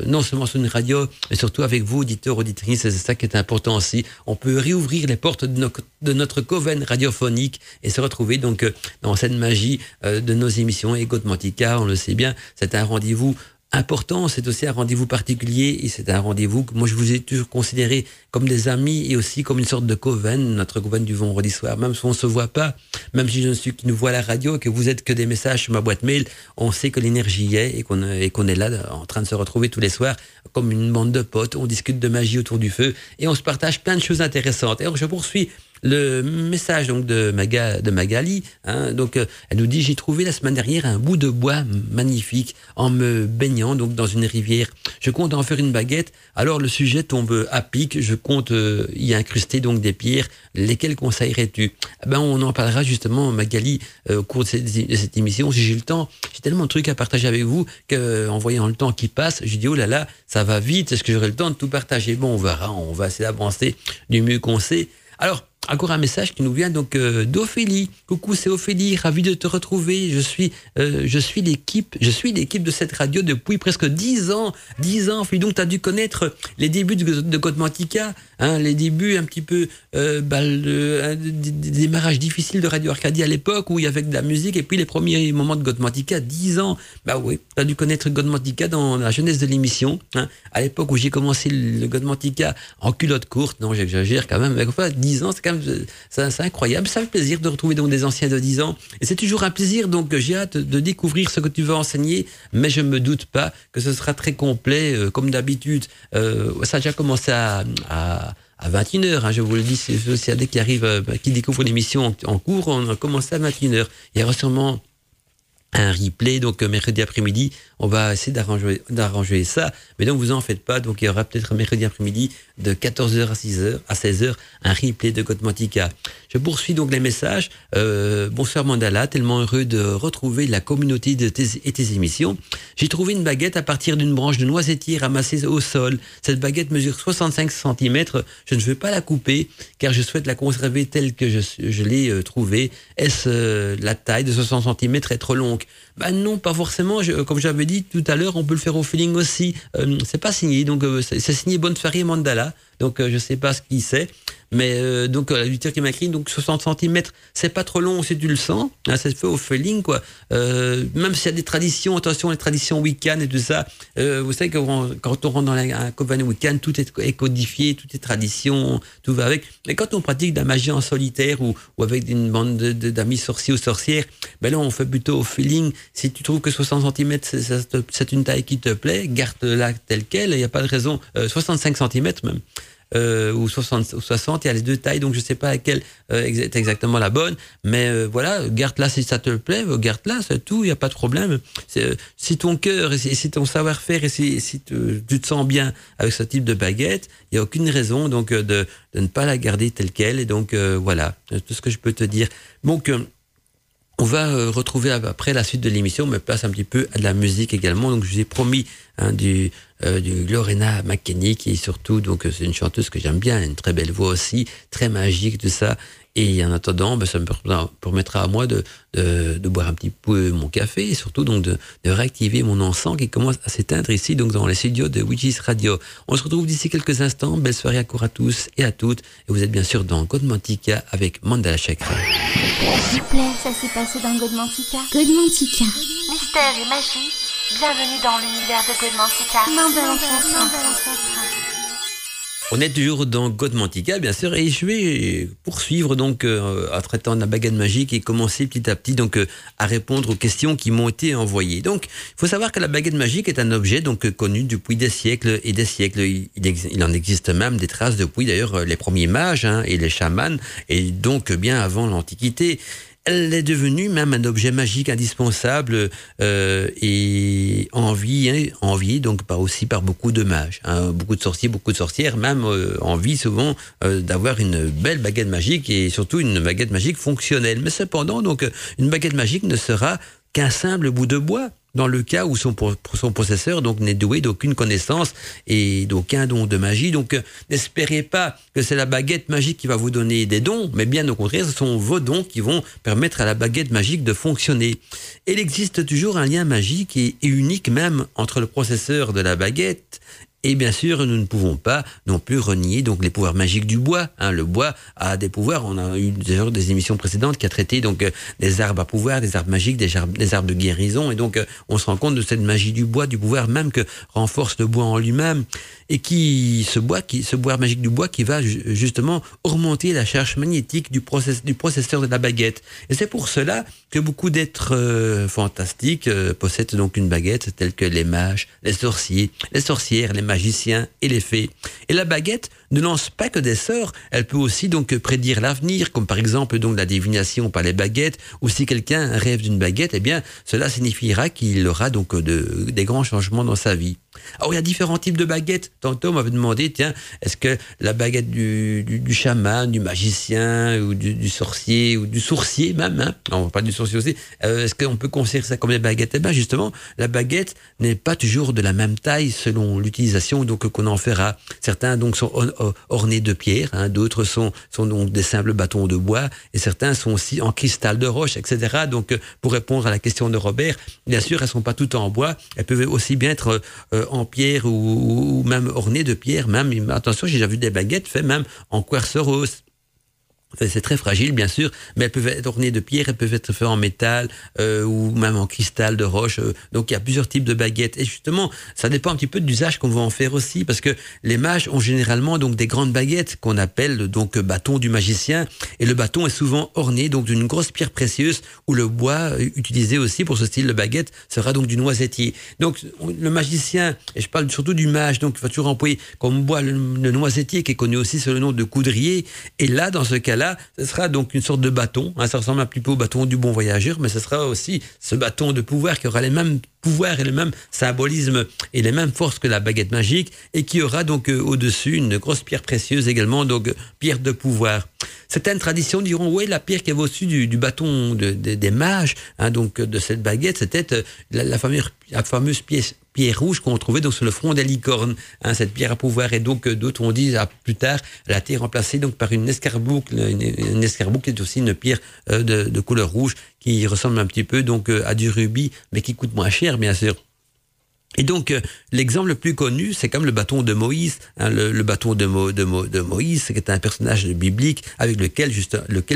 non seulement sur une radio, mais surtout avec vous, auditeurs, auditrices. C'est ça qui est important aussi. On peut réouvrir les portes de, de notre coven radiophonique et se retrouver donc dans cette magie de nos émissions. Et Mantica, on le sait bien, c'est un rendez-vous important, c'est aussi un rendez-vous particulier et c'est un rendez-vous que moi je vous ai toujours considéré comme des amis et aussi comme une sorte de coven, notre coven du vendredi soir. Même si on se voit pas, même si je ne suis qui nous voit à la radio et que vous êtes que des messages sur ma boîte mail, on sait que l'énergie y est et qu'on qu'on est là en train de se retrouver tous les soirs comme une bande de potes. On discute de magie autour du feu et on se partage plein de choses intéressantes. Alors je poursuis le message donc de, Maga, de Magali, hein, donc euh, elle nous dit j'ai trouvé la semaine dernière un bout de bois magnifique en me baignant donc dans une rivière. Je compte en faire une baguette. Alors le sujet tombe à pic. Je compte euh, y incruster donc des pierres. Lesquelles conseillerais-tu? Eh Ben on en parlera justement Magali euh, au cours de cette, émission si j'ai le temps. J'ai tellement de trucs à partager avec vous que en voyant le temps qui passe, je dis oh là là ça va vite. Est-ce que j'aurai le temps de tout partager? Bon on verra. On va essayer d'avancer du mieux qu'on sait. Alors encore un message qui nous vient donc euh, d'Ophélie. Coucou, c'est Ophélie, ravi de te retrouver. Je suis, euh, je suis l'équipe, je suis l'équipe de cette radio depuis presque dix ans. Dix ans, Ophélie. Donc, tu as dû connaître les débuts de, de Godmantica, hein, les débuts un petit peu, euh, bah, démarrages difficiles de Radio Arcadie à l'époque où il y avait de la musique et puis les premiers moments de Godmantica, dix ans. Bah oui, tu as dû connaître Godmantica dans la jeunesse de l'émission. Hein, à l'époque où j'ai commencé le Godmantica en culotte courte. Non, j'exagère quand même. Mais enfin, dix ans, c'est quand quand c'est incroyable. Ça fait plaisir de retrouver donc des anciens de 10 ans. Et c'est toujours un plaisir, donc j'ai hâte de découvrir ce que tu vas enseigner, mais je me doute pas que ce sera très complet, euh, comme d'habitude. Euh, ça a déjà commencé à, à à 21h, hein, je vous le dis, c'est aussi dès qui arrive, euh, qui découvre l'émission en, en, cours, on a commencé à 21h. Il y aura sûrement un replay. Donc mercredi après-midi, on va essayer d'arranger, ça. Mais donc vous en faites pas. Donc il y aura peut-être mercredi après-midi de 14h à 6h, à 16h, un replay de Godmantica. Je poursuis donc les messages. Euh, bonsoir Mandala, tellement heureux de retrouver la communauté de tes, et tes émissions. J'ai trouvé une baguette à partir d'une branche de noisetier ramassée au sol. Cette baguette mesure 65 cm. Je ne veux pas la couper car je souhaite la conserver telle que je, je l'ai euh, trouvée. Est-ce euh, la taille de 60 cm est trop longue? Ben non, pas forcément. comme j'avais dit tout à l'heure, on peut le faire au feeling aussi. Euh, c'est pas signé, donc euh, c'est signé Bonneferry Mandala. Donc euh, je sais pas ce qu'il sait. Mais euh, donc la lutteur qui m'a écrit donc 60 cm, c'est pas trop long si tu le sens. Hein, ça se fait au feeling quoi. Euh, même s'il y a des traditions, attention les traditions week-end et tout ça. Euh, vous savez que quand on rentre dans un coven week-end, tout est codifié, tout est tradition, tout va avec. Mais quand on pratique de la magie en solitaire ou, ou avec une bande d'amis sorciers ou sorcières, ben là on fait plutôt au feeling. Si tu trouves que 60 cm c'est une taille qui te plaît, garde-la telle quelle. Il n'y a pas de raison. 65 cm même euh, ou 60, 60, il y a les deux tailles, donc je sais pas laquelle euh, est exactement la bonne, mais euh, voilà, garde-la si ça te plaît, garde-la, c'est tout, il n'y a pas de problème. Euh, si ton cœur et si, ton savoir-faire et si, tu, te sens bien avec ce type de baguette, il n'y a aucune raison donc de, de, ne pas la garder telle qu'elle, et donc voilà, tout ce que je peux te dire. Donc, on va retrouver après la suite de l'émission, mais place un petit peu à de la musique également. Donc, je vous ai promis hein, du, euh, du Lorena McKenny, qui est surtout, donc c'est une chanteuse que j'aime bien, une très belle voix aussi, très magique, tout ça. Et en attendant, ben, ça me permettra à moi de, de, de, boire un petit peu mon café et surtout donc de, de réactiver mon encens qui commence à s'éteindre ici, donc dans les studios de Witches Radio. On se retrouve d'ici quelques instants. Belle soirée à court à tous et à toutes. Et vous êtes bien sûr dans Godmantica avec Mandala Chakra. S'il vous plaît, ça s'est passé dans Godmantica. Godmantica. Mystère et magie Bienvenue dans l'univers de Godmantica. On est toujours dans Godmantica, bien sûr, et je vais poursuivre donc euh, en traitant de la baguette magique et commencer petit à petit donc euh, à répondre aux questions qui m'ont été envoyées. Donc, il faut savoir que la baguette magique est un objet donc connu depuis des siècles et des siècles. Il, il en existe même des traces depuis d'ailleurs les premiers mages hein, et les chamans, et donc bien avant l'Antiquité elle est devenue même un objet magique indispensable euh, et envie, hein, envie donc pas aussi par beaucoup de mages, hein, beaucoup de sorciers, beaucoup de sorcières, même euh, envie souvent euh, d'avoir une belle baguette magique et surtout une baguette magique fonctionnelle. Mais cependant, donc une baguette magique ne sera qu'un simple bout de bois dans le cas où son, son possesseur donc n'est doué d'aucune connaissance et d'aucun don de magie. Donc n'espérez pas que c'est la baguette magique qui va vous donner des dons, mais bien au contraire, ce sont vos dons qui vont permettre à la baguette magique de fonctionner. Il existe toujours un lien magique et unique même entre le processeur de la baguette et bien sûr, nous ne pouvons pas non plus renier donc les pouvoirs magiques du bois. Hein. Le bois a des pouvoirs. On a eu d'ailleurs des émissions précédentes qui a traité donc euh, des arbres à pouvoir, des arbres magiques, des arbres, des de guérison. Et donc, euh, on se rend compte de cette magie du bois, du pouvoir même que renforce le bois en lui-même, et qui ce bois, qui ce bois magique du bois, qui va justement augmenter la charge magnétique du, process, du processeur de la baguette. Et c'est pour cela que beaucoup d'êtres euh, fantastiques possèdent donc une baguette, telle que les mages, les sorciers, les sorcières, les et les fées. Et la baguette ne lance pas que des sorts, elle peut aussi donc prédire l'avenir, comme par exemple donc la divination par les baguettes, ou si quelqu'un rêve d'une baguette, eh bien cela signifiera qu'il aura donc de, des grands changements dans sa vie. Alors il y a différents types de baguettes. Tantôt on m'avait demandé, tiens, est-ce que la baguette du, du, chaman, du magicien, ou du, sorcier, ou du sourcier même, hein, on pas du sourcier aussi, euh, est-ce qu'on peut considérer ça comme des baguettes? Eh bien justement, la baguette n'est pas toujours de la même taille selon l'utilisation donc qu'on en fera. Certains donc sont ornés de pierre, hein, d'autres sont, sont donc des simples bâtons de bois, et certains sont aussi en cristal de roche, etc. Donc euh, pour répondre à la question de Robert, bien sûr, elles sont pas toutes en bois, elles peuvent aussi bien être euh, en pierre ou, même ornées de pierre, même, attention, j'ai déjà vu des baguettes faites même en quartz rose. C'est très fragile, bien sûr, mais elles peuvent être ornées de pierre, elles peuvent être faites en métal euh, ou même en cristal de roche. Euh. donc il y a plusieurs types de baguettes. Et justement, ça dépend un petit peu de l'usage qu'on va en faire aussi, parce que les mages ont généralement donc des grandes baguettes qu'on appelle donc bâton du magicien. Et le bâton est souvent orné donc d'une grosse pierre précieuse ou le bois euh, utilisé aussi pour ce style de baguette sera donc du noisetier. Donc le magicien, et je parle surtout du mage, donc il va toujours employer comme bois le, le noisetier qui est connu aussi sous le nom de coudrier. Et là, dans ce cas-là, ce sera donc une sorte de bâton. Hein, ça ressemble un petit peu au bâton du bon voyageur, mais ce sera aussi ce bâton de pouvoir qui aura les mêmes pouvoirs et le même symbolisme et les mêmes forces que la baguette magique et qui aura donc euh, au-dessus une grosse pierre précieuse également, donc pierre de pouvoir. Certaines traditions diront, oui, la pierre qui est au-dessus du, bâton des mages, hein, donc de cette baguette, c'était euh, la fameuse pièce, pierre rouge qu'on trouvait donc sur le front des licornes, hein, cette pierre à pouvoir. Et donc euh, d'autres ont dit plus tard, elle a été remplacée donc par une escarboucle, une, escarboucle qui est aussi une pierre euh, de, couleur rouge qui ressemble un petit peu donc à du rubis, mais qui coûte moins cher bien sûr. Et donc, euh, l'exemple le plus connu, c'est comme le bâton de Moïse, hein, le, bâton de, Mo, de, Mo, de Moïse, qui est un personnage biblique avec lequel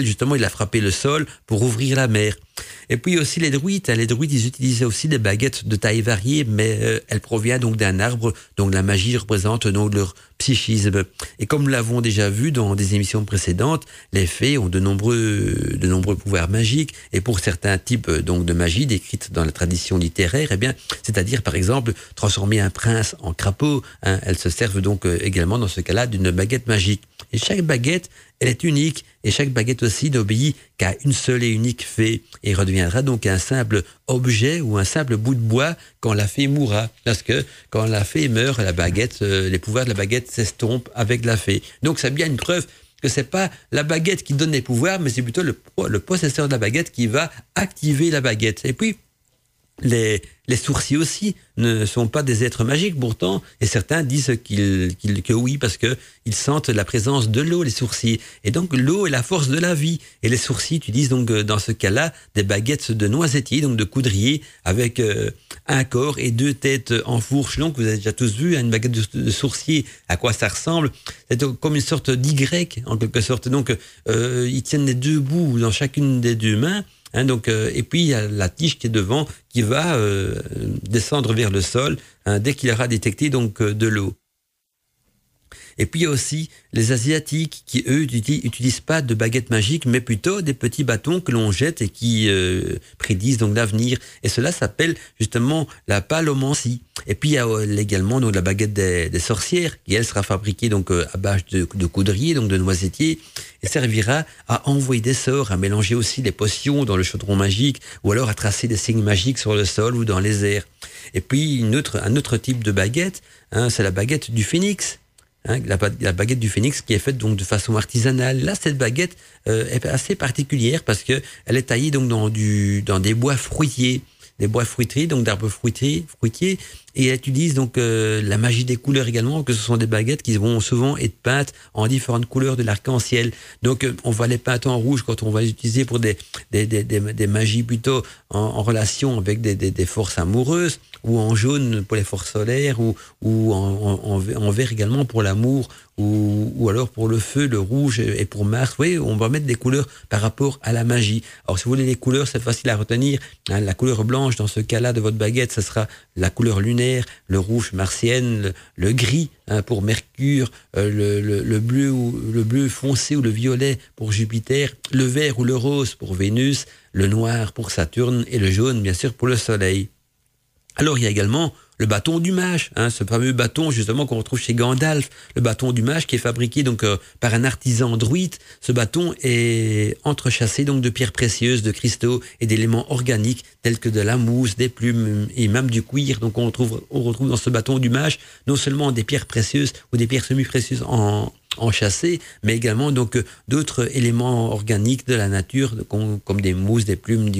justement il a frappé le sol pour ouvrir la mer. Et puis aussi les druides. Hein. Les druides, ils utilisaient aussi des baguettes de taille variée, mais euh, elles proviennent donc d'un arbre. Donc la magie représente donc leur psychisme. Et comme nous l'avons déjà vu dans des émissions précédentes, les fées ont de nombreux, de nombreux pouvoirs magiques. Et pour certains types donc de magie décrites dans la tradition littéraire, eh bien, c'est-à-dire par exemple transformer un prince en crapaud. Hein, elles se servent donc euh, également dans ce cas-là d'une baguette magique. Et chaque baguette elle est unique et chaque baguette aussi n'obéit qu'à une seule et unique fée et redeviendra donc un simple objet ou un simple bout de bois quand la fée mourra. Parce que quand la fée meurt, la baguette, euh, les pouvoirs de la baguette s'estompent avec la fée. Donc c'est bien une preuve que c'est pas la baguette qui donne les pouvoirs, mais c'est plutôt le, le possesseur de la baguette qui va activer la baguette. Et puis, les, les sourcils aussi ne sont pas des êtres magiques pourtant, et certains disent qu'ils, que oui parce que ils sentent la présence de l'eau les sourcils. Et donc l'eau est la force de la vie. Et les sourcils utilisent donc euh, dans ce cas-là des baguettes de noisetier, donc de coudrier, avec euh, un corps et deux têtes en fourche. Donc vous avez déjà tous vu hein, une baguette de, sourcier, à quoi ça ressemble C'est comme une sorte d'Y en quelque sorte. Donc euh, ils tiennent les deux bouts dans chacune des deux mains. Hein, euh, et puis il y a la tige qui est devant qui va euh, descendre vers le sol hein, dès qu'il aura détecté donc euh, de l'eau. Et puis il y a aussi les Asiatiques qui, eux, n'utilisent pas de baguettes magiques, mais plutôt des petits bâtons que l'on jette et qui euh, prédisent donc l'avenir. Et cela s'appelle justement la palomancie. Et puis il y a euh, également donc, la baguette des, sorcières, qui elle sera fabriquée donc euh, à base de, de coudrier, donc de noisetier, et servira à envoyer des sorts, à mélanger aussi des potions dans le chaudron magique, ou alors à tracer des signes magiques sur le sol ou dans les airs. Et puis une autre, un autre type de baguette, hein, c'est la baguette du phénix Hein, la, baguette du phénix qui est faite donc de façon artisanale. Là, cette baguette euh, est assez particulière parce que elle est taillée donc dans du dans des bois fruitiers, des bois fruitiers, donc d'arbres fruitiers, fruitiers, et elle utilise donc euh, la magie des couleurs également, que ce sont des baguettes qui vont souvent être peintes en différentes couleurs de l'arc-en-ciel. Donc euh, on va les peindre en rouge quand on va les utiliser pour des des, des, magies plutôt en, relation avec des, des, forces amoureuses ou en jaune pour les forces solaires, ou, ou en, en, vert également pour l'amour, ou, ou, alors pour le feu, le rouge et pour Mars. Oui, on va mettre des couleurs par rapport à la magie. Alors si vous voulez les couleurs, c'est facile à retenir. Hein, la couleur blanche, dans ce cas-là de votre baguette, ce sera la couleur lunaire, le rouge martienne, le, gris hein, pour Mercure, euh, le, le, le, bleu ou le bleu foncé ou le violet pour Jupiter, le vert ou le rose pour Vénus, le noir pour Saturne et le jaune bien sûr pour le Soleil. Alors il y a également le bâton du mage, hein, ce fameux bâton justement qu'on retrouve chez Gandalf, le bâton du mage qui est fabriqué donc euh, par un artisan druide. Ce bâton est entrechassé donc de pierres précieuses, de cristaux et d'éléments organiques tels que de la mousse, des plumes et même du cuir. Donc on retrouve, on retrouve dans ce bâton du mage non seulement des pierres précieuses ou des pierres semi-précieuses en, enchâssés, mais également donc euh, d'autres éléments organiques de la nature, comme, des mousses, des plumes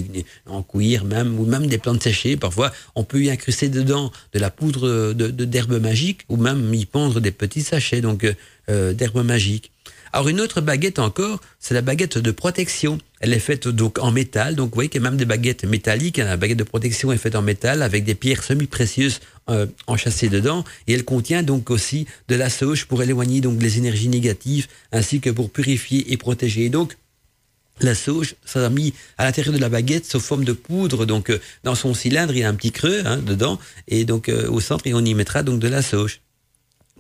en cuir, même ou même des plantes séchées. Parfois, on peut y incruster dedans de la poudre de d'herbe magique ou même y pendre des petits sachets donc euh, euh d'herbe magique. Alors une autre baguette encore, c'est la baguette de protection. Elle est faite donc en métal, donc vous voyez qu'il y a même des baguettes métalliques. La baguette de protection est faite en métal avec des pierres semi-précieuses euh, enchâssées dedans, et elle contient donc aussi de la sauge pour éloigner donc les énergies négatives, ainsi que pour purifier et protéger. Donc la sauge, ça a mis à l'intérieur de la baguette sous forme de poudre. Donc, euh, dans son cylindre, il y a un petit creux hein, dedans, et donc euh, au centre, et on y mettra donc de la sauge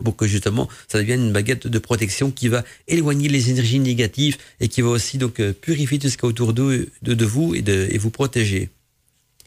pour que justement ça devienne une baguette de protection qui va éloigner les énergies négatives et qui va aussi donc euh, purifier tout ce qui est autour de, de, vous et vous protéger.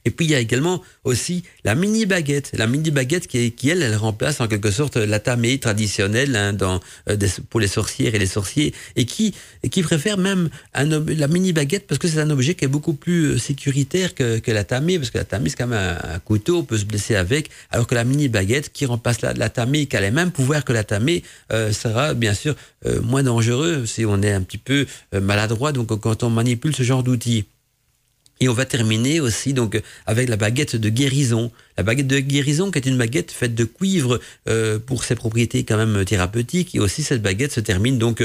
Et puis il y a également aussi la mini baguette, la mini baguette qui, qui elle, elle remplace en quelque sorte la tamée traditionnelle hein, dans, euh, pour les sorcières et les sorciers, et qui, qui préfère même un, la mini baguette parce que c'est un objet qui est beaucoup plus euh, sécuritaire que, que la tamée, parce que la tamée c'est comme un, un, couteau, on peut se blesser avec, alors que la mini baguette qui remplace la, la tamée, qui a les mêmes pouvoirs que la tamée, euh, sera bien sûr euh, moins dangereux si on est un petit peu maladroit, donc quand on manipule ce genre d'outils. Et on va terminer aussi donc avec la baguette de guérison. La baguette de guérison qui est une baguette faite de cuivre euh, pour ses propriétés quand même thérapeutiques. Et aussi cette baguette se termine donc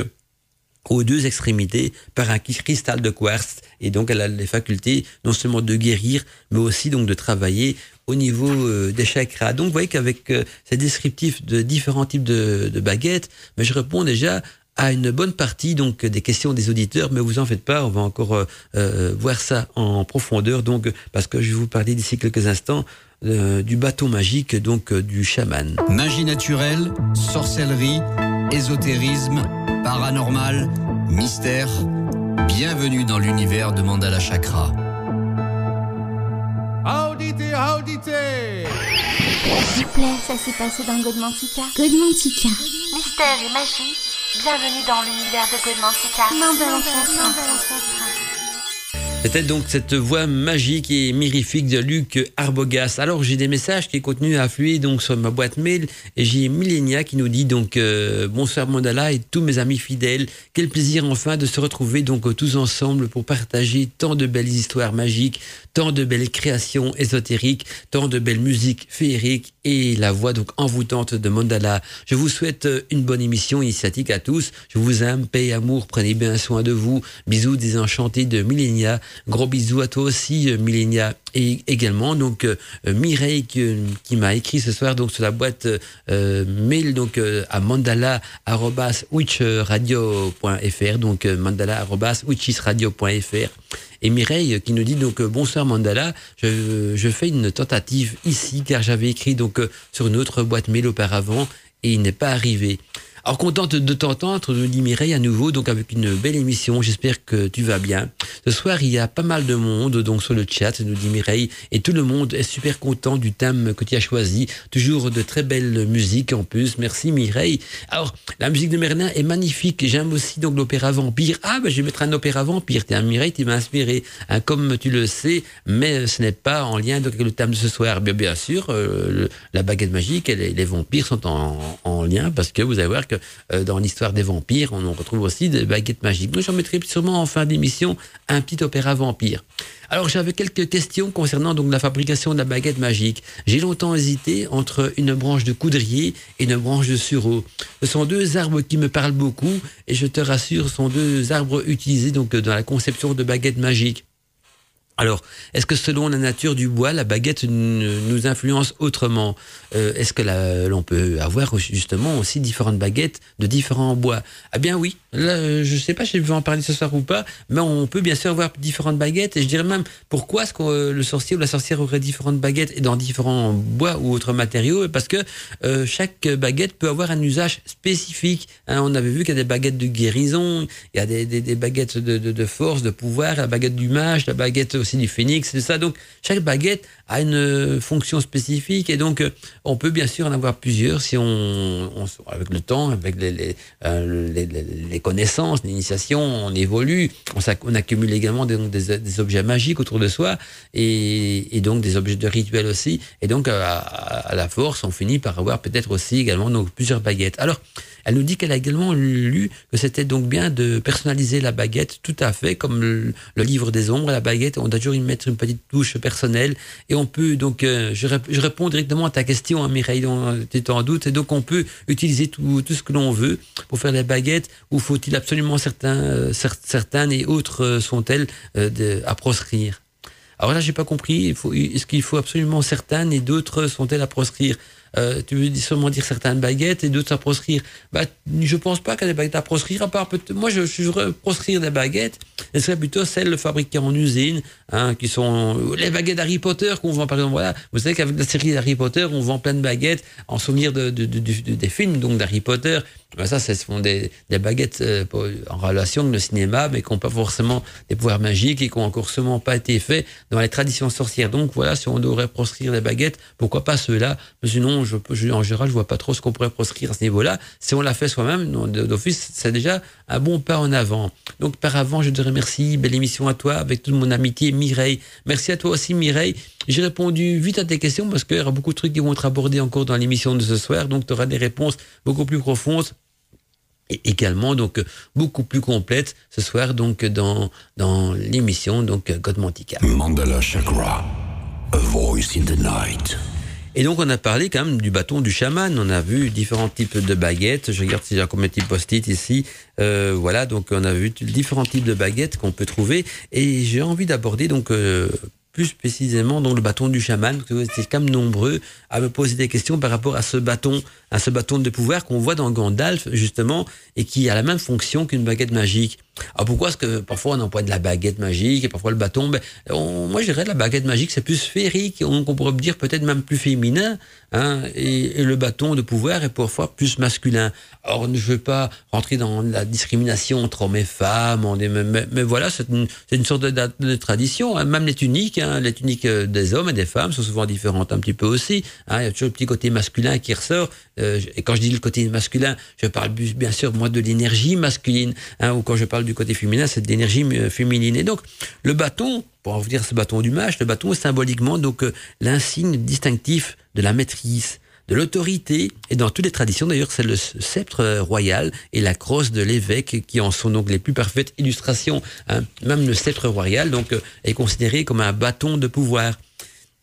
aux deux extrémités par un cristal de quartz. Et donc elle a les facultés non seulement de guérir, mais aussi donc de travailler au niveau euh, des chakras. Donc vous voyez qu'avec euh, ces descriptifs de différents types de, de baguettes, mais je réponds déjà à une bonne partie donc des questions des auditeurs, mais vous en faites pas, on va encore euh, euh, voir ça en profondeur, donc parce que je vais vous parler d'ici quelques instants euh, du bateau magique, donc euh, du chaman. Magie naturelle, sorcellerie, ésotérisme, paranormal, mystère. Bienvenue dans l'univers de Mandala Chakra. Auditez, auditez S'il vous plaît, ça s'est passé dans Godmantica. Godmantica. Mystère et magie Bienvenue dans l'univers de Godmantica. C'était donc cette voix magique et mirifique de Luc Arbogas. Alors j'ai des messages qui continuent à affluer donc sur ma boîte mail et j'ai Millenia qui nous dit donc euh, bonsoir Mandala et tous mes amis fidèles. Quel plaisir enfin de se retrouver donc tous ensemble pour partager tant de belles histoires magiques, tant de belles créations ésotériques, tant de belles musiques féeriques et la voix donc envoûtante de Mandala. Je vous souhaite une bonne émission initiatique à tous. Je vous aime, paix et amour, prenez bien soin de vous. Bisous désenchantés de Millenia. Gros bisous à toi aussi, Millenia. Et également donc euh, Mireille qui, qui m'a écrit ce soir donc sur la boîte euh, mail donc euh, à mandala@witchradio.fr donc euh, mandala@witchisradio.fr et Mireille qui nous dit donc bonsoir Mandala, je, je fais une tentative ici car j'avais écrit donc sur une autre boîte mail auparavant et il n'est pas arrivé. Alors contente de t'entendre, nous dit Mireille à nouveau, donc avec une belle émission. J'espère que tu vas bien. Ce soir, il y a pas mal de monde donc sur le chat, nous dit Mireille, et tout le monde est super content du thème que tu as choisi. Toujours de très belles musiques en plus. Merci Mireille. Alors la musique de Merlin est magnifique. J'aime aussi donc l'opéra vampire. Ah ben je vais mettre un opéra vampire. Tiens Mireille, tu m'as inspiré, hein, comme tu le sais, mais ce n'est pas en lien avec le thème de ce soir. Bien bien sûr, euh, la baguette magique et les, les vampires sont en, en, lien parce que vous allez voir que euh, dans l'histoire des vampires, on en retrouve aussi des baguettes magiques. Moi, j'en mettrai sûrement en fin d'émission un petit opéra vampire. Alors j'avais quelques questions concernant donc la fabrication de la baguette magique. J'ai longtemps hésité entre une branche de coudrier et une branche de sureau. Ce sont deux arbres qui me parlent beaucoup et je te rassure, ce sont deux arbres utilisés donc dans la conception de baguettes magiques. Alors, est-ce que selon la nature du bois, la baguette nous influence autrement? Euh, Est-ce que l'on peut avoir justement aussi différentes baguettes de différents bois? Ah bien oui, là, je ne sais pas si je vais en parler ce soir ou pas, mais on peut bien sûr avoir différentes baguettes, et je dirais même, pourquoi est-ce que le sorcier ou la sorcière aurait différentes baguettes et dans différents bois ou autres matériaux? Parce que euh, chaque baguette peut avoir un usage spécifique. Hein, on avait vu qu'il y a des baguettes de guérison, il y a des, baguettes de, de, force, de pouvoir, la baguette du mage, la baguette du phénix, c'est ça. Donc chaque baguette a une fonction spécifique et donc on peut bien sûr en avoir plusieurs si on, avec le temps, avec euh, les, connaissances, l'initiation, on évolue, on, accumule également des, des, objets magiques autour de soi et, et, donc des objets de rituel aussi. Et donc à, à, la force, on finit par avoir peut-être aussi également donc, plusieurs baguettes. Alors Elle nous dit qu'elle a également lu que c'était donc bien de personnaliser la baguette, tout à fait, comme le, livre des ombres, la baguette, on doit toujours y mettre une petite touche personnelle. Et on peut donc, euh, je, réponds directement à ta question, hein, Mireille, dont tu en doute. Et donc, on peut utiliser tout, ce que l'on veut pour faire les baguettes, ou faut-il absolument certains, euh, certaines et autres euh, sont-elles à proscrire? Alors là, j'ai pas compris. Est-ce qu'il faut absolument certaines et d'autres sont-elles à proscrire? Euh, tu veux seulement dire certaines baguettes et d'autres à proscrire. Bah, je pense pas qu'il y ait des baguettes à proscrire, à part moi je, je proscrire des baguettes, ce serait plutôt celles fabriquées en usine, hein, qui sont les baguettes Harry Potter qu'on vend par exemple. Voilà, vous savez qu'avec la série Harry Potter, on vend plein de baguettes en souvenir de, de, de, des films donc d'Harry Potter. Ben ça, ce sont des, des baguettes euh, en relation avec le cinéma, mais qui n'ont pas forcément des pouvoirs magiques et qui n'ont encore seulement pas été faits dans les traditions sorcières. Donc voilà, si on devrait proscrire les baguettes, pourquoi pas ceux-là? Sinon, je, je, en général, je vois pas trop ce qu'on pourrait proscrire à ce niveau-là. Si on l'a fait soi-même, d'office, c'est déjà un bon pas en avant. Donc par avant, je te remercie. Belle émission à toi, avec toute mon amitié, Mireille. Merci à toi aussi, Mireille. J'ai répondu vite à tes questions parce qu'il y aura beaucoup de trucs qui vont être abordés encore dans l'émission de ce soir. Donc tu auras des réponses beaucoup plus profondes et également donc beaucoup plus complètes ce soir donc dans dans l'émission donc Godmantica. Mandala Chakra, a voice in the night. Et donc on a parlé quand même du bâton du chaman. On a vu différents types de baguettes. Je regarde si j'ai combien de types post-it ici. Euh, voilà, donc on a vu différents types de baguettes qu'on peut trouver. Et j'ai envie d'aborder donc euh, plus précisément dans le bâton du chaman. Vous êtes quand même nombreux à me poser des questions par rapport à ce bâton, à ce bâton de pouvoir qu'on voit dans Gandalf justement et qui a la même fonction qu'une baguette magique. Alors pourquoi est-ce que parfois on emploie de la baguette magique et parfois le bâton? Ben, Moi je dirais la baguette magique c'est plus sphérique, on, on pourrait dire peut-être même plus féminin, hein, et, le bâton de pouvoir est parfois plus masculin. Alors je ne veux pas rentrer dans la discrimination entre hommes et femmes, on est, mais, mais, voilà, c'est une, une, sorte de, tradition. Hein. Même les tuniques, hein, les tuniques euh, des hommes et des femmes sont souvent différentes un petit peu aussi. Hein. Il y a toujours le petit côté masculin qui ressort. Euh, et quand je dis le côté masculin, je parle bien sûr moi de l'énergie masculine, ou quand je parle du côté féminin, c'est de l'énergie euh, féminine. Et donc le bâton, pour en dire ce bâton du mage, le bâton est symboliquement donc euh, l'insigne distinctif de la maîtrise de l'autorité, et dans toutes les traditions d'ailleurs, c'est le sceptre royal et la crosse de l'évêque qui en sont donc les plus parfaites illustrations. Hein. Même le sceptre royal donc est considéré comme un bâton de pouvoir.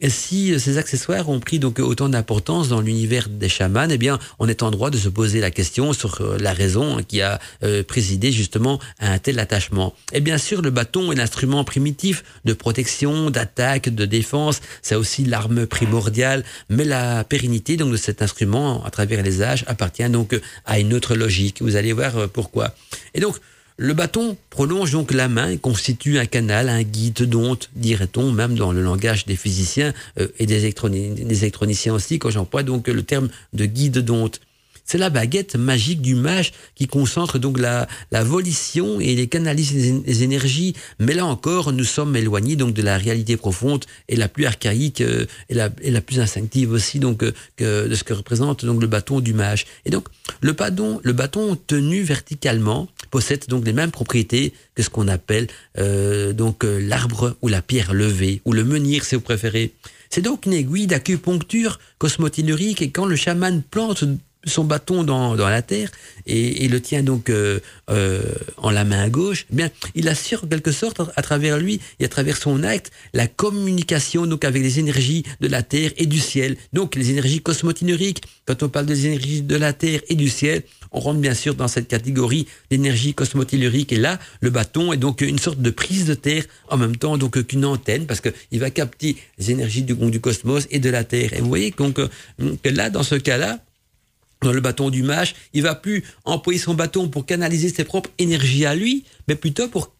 Si euh, ces accessoires ont pris donc autant d'importance dans l'univers des chamans, eh bien, on est en droit de se poser la question sur euh, la raison qui a euh, présidé justement à un tel attachement. Et bien sûr, le bâton est l'instrument primitif de protection, d'attaque, de défense. C'est aussi l'arme primordiale. Mais la pérennité donc de cet instrument à travers les âges appartient donc à une autre logique. Vous allez voir pourquoi. Et donc, le bâton prolonge donc la main et constitue un canal, un guide d'onde, dirait-on, même dans le langage des physiciens euh, et des, électroniciens aussi, quand j'emploie donc le terme de guide d'onde. C'est la baguette magique du mage qui concentre donc la, volition et les canalise les, énergies. Mais là encore, nous sommes éloignés donc de la réalité profonde et la plus archaïque euh, et, la, plus instinctive aussi donc euh, de ce que représente donc le bâton du mage. Et donc le bâton, le bâton tenu verticalement possède donc les mêmes propriétés que ce qu'on appelle euh, donc l'arbre ou la pierre levée ou le menhir si vous préférez. C'est donc une aiguille d'acupuncture cosmotellurique et quand le chaman plante son bâton dans, dans la terre et, et, le tient donc euh, euh, en la main gauche, eh bien, il assure en quelque sorte à travers lui et à travers son acte la communication donc avec les énergies de la terre et du ciel. Donc les énergies cosmotelluriques. Quand on parle des énergies de la terre et du ciel, on rentre bien sûr dans cette catégorie d'énergie cosmotellurique. Et là, le bâton est donc une sorte de prise de terre en même temps donc qu'une antenne parce qu'il va capter les énergies du, du cosmos et de la terre. Et vous voyez donc euh, que là, dans ce cas-là, dans le bâton du mage, il va plus employer son bâton pour canaliser ses propres énergies à lui, mais plutôt pour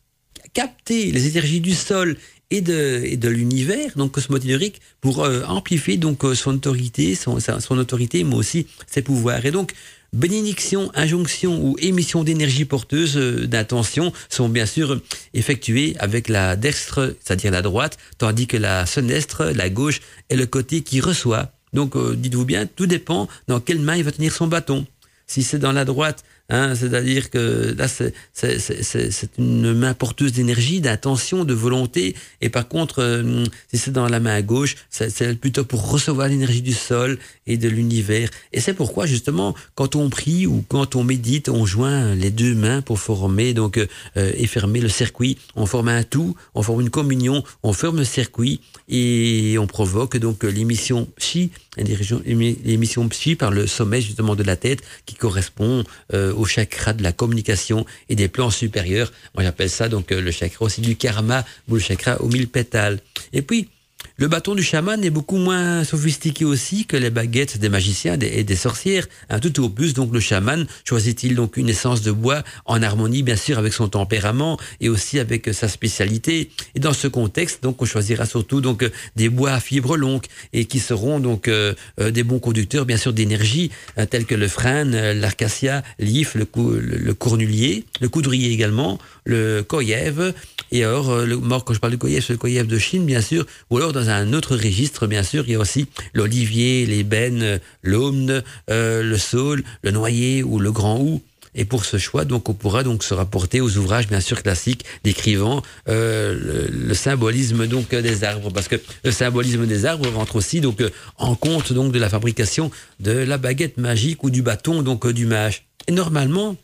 capter les énergies du sol et de, et de l'univers, donc cosmotellurique, pour euh, amplifier donc euh, son autorité, son, son autorité, mais aussi ses pouvoirs. Et donc, bénédiction, injonction ou émission d'énergie porteuse euh, d'intention sont bien sûr effectuées avec la destre, c'est-à-dire la droite, tandis que la senestre, la gauche, est le côté qui reçoit donc, euh, dites-vous bien, tout dépend dans quelle main il va tenir son bâton. Si c'est dans la droite, Hein, C'est-à-dire que là, c'est une main porteuse d'énergie, d'intention, de volonté. Et par contre, euh, si c'est dans la main gauche, c'est plutôt pour recevoir l'énergie du sol et de l'univers. Et c'est pourquoi, justement, quand on prie ou quand on médite, on joint les deux mains pour former donc euh, et fermer le circuit. On forme un tout, on forme une communion, on ferme le circuit et on provoque donc l'émission chi, l'émission psy par le sommet justement de la tête qui correspond euh, au chakra de la communication et des plans supérieurs. Moi j'appelle ça donc euh, le chakra aussi du karma ou le chakra aux mille pétales. Et puis le bâton du chaman est beaucoup moins sophistiqué aussi que les baguettes des magiciens et des sorcières. Un tout au plus, donc le chaman choisit-il donc une essence de bois en harmonie bien sûr avec son tempérament et aussi avec sa spécialité. Et dans ce contexte, donc on choisira surtout donc des bois à fibres longues et qui seront donc euh, euh, des bons conducteurs bien sûr d'énergie euh, tels que le frêne, l'arcacia, l'if, le, le, le cornulier, le coudrier également, le koyev et alors, le, quand je parle de koyev, c'est le koyev de Chine, bien sûr, ou alors dans un autre registre, bien sûr, il y a aussi l'olivier, l'ébène, l'aumne, euh, le saule, le noyer ou le grand hou. Et pour ce choix, donc, on pourra donc se rapporter aux ouvrages bien sûr classiques décrivant euh, le, symbolisme donc des arbres, parce que le symbolisme des arbres rentre aussi donc en compte donc de la fabrication de la baguette magique ou du bâton donc du mage. Et normalement,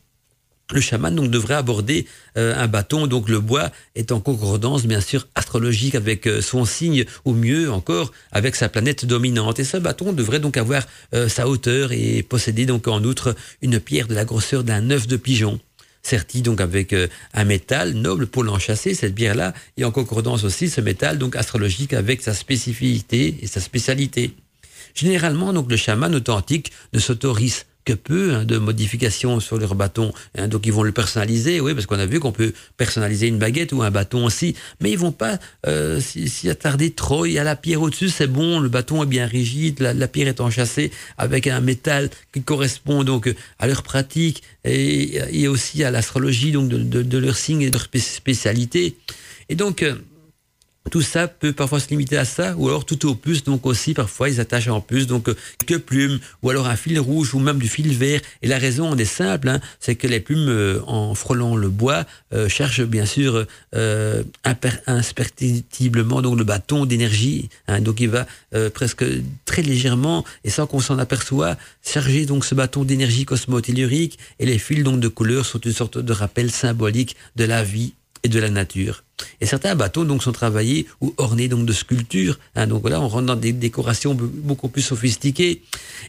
le chaman donc devrait aborder euh, un bâton, donc le bois est en concordance bien sûr astrologique avec euh, son signe ou mieux encore avec sa planète dominante. Et ce bâton devrait donc avoir euh, sa hauteur et posséder donc en outre une pierre de la grosseur d'un œuf de pigeon. Serti donc avec un métal noble pour l'enchasser, cette pierre-là, et en concordance aussi ce métal donc astrologique avec sa spécificité et sa spécialité. Généralement donc le chaman authentique ne s'autorise peu hein, de modifications sur leur bâton. Hein, donc ils vont le personnaliser, oui, parce qu'on a vu qu'on peut personnaliser une baguette ou un bâton aussi, mais ils vont pas euh, s'y attarder trop. Il y a la pierre au-dessus, c'est bon, le bâton est bien rigide, la, pierre est enchâssée avec un métal qui correspond donc à leur pratique et, et aussi à l'astrologie donc de, de, de, leur signe et de leur spécialité. Et donc euh, tout ça peut parfois se limiter à ça, ou alors tout au plus, donc aussi parfois ils attachent en plus donc que plumes, ou alors un fil rouge, ou même du fil vert. Et la raison en est simple, hein, c'est que les plumes, euh, en frôlant le bois, euh, cherchent bien sûr euh, imperceptiblement donc le bâton d'énergie. Hein, donc il va euh, presque très légèrement et sans qu'on s'en aperçoit charger donc ce bâton d'énergie cosmotellurique. Et les fils donc de couleur sont une sorte de rappel symbolique de la vie et de la nature. Et certains bateaux donc sont travaillés ou ornés donc de sculptures. Hein, donc là, on rentre dans des décorations beaucoup plus sophistiquées.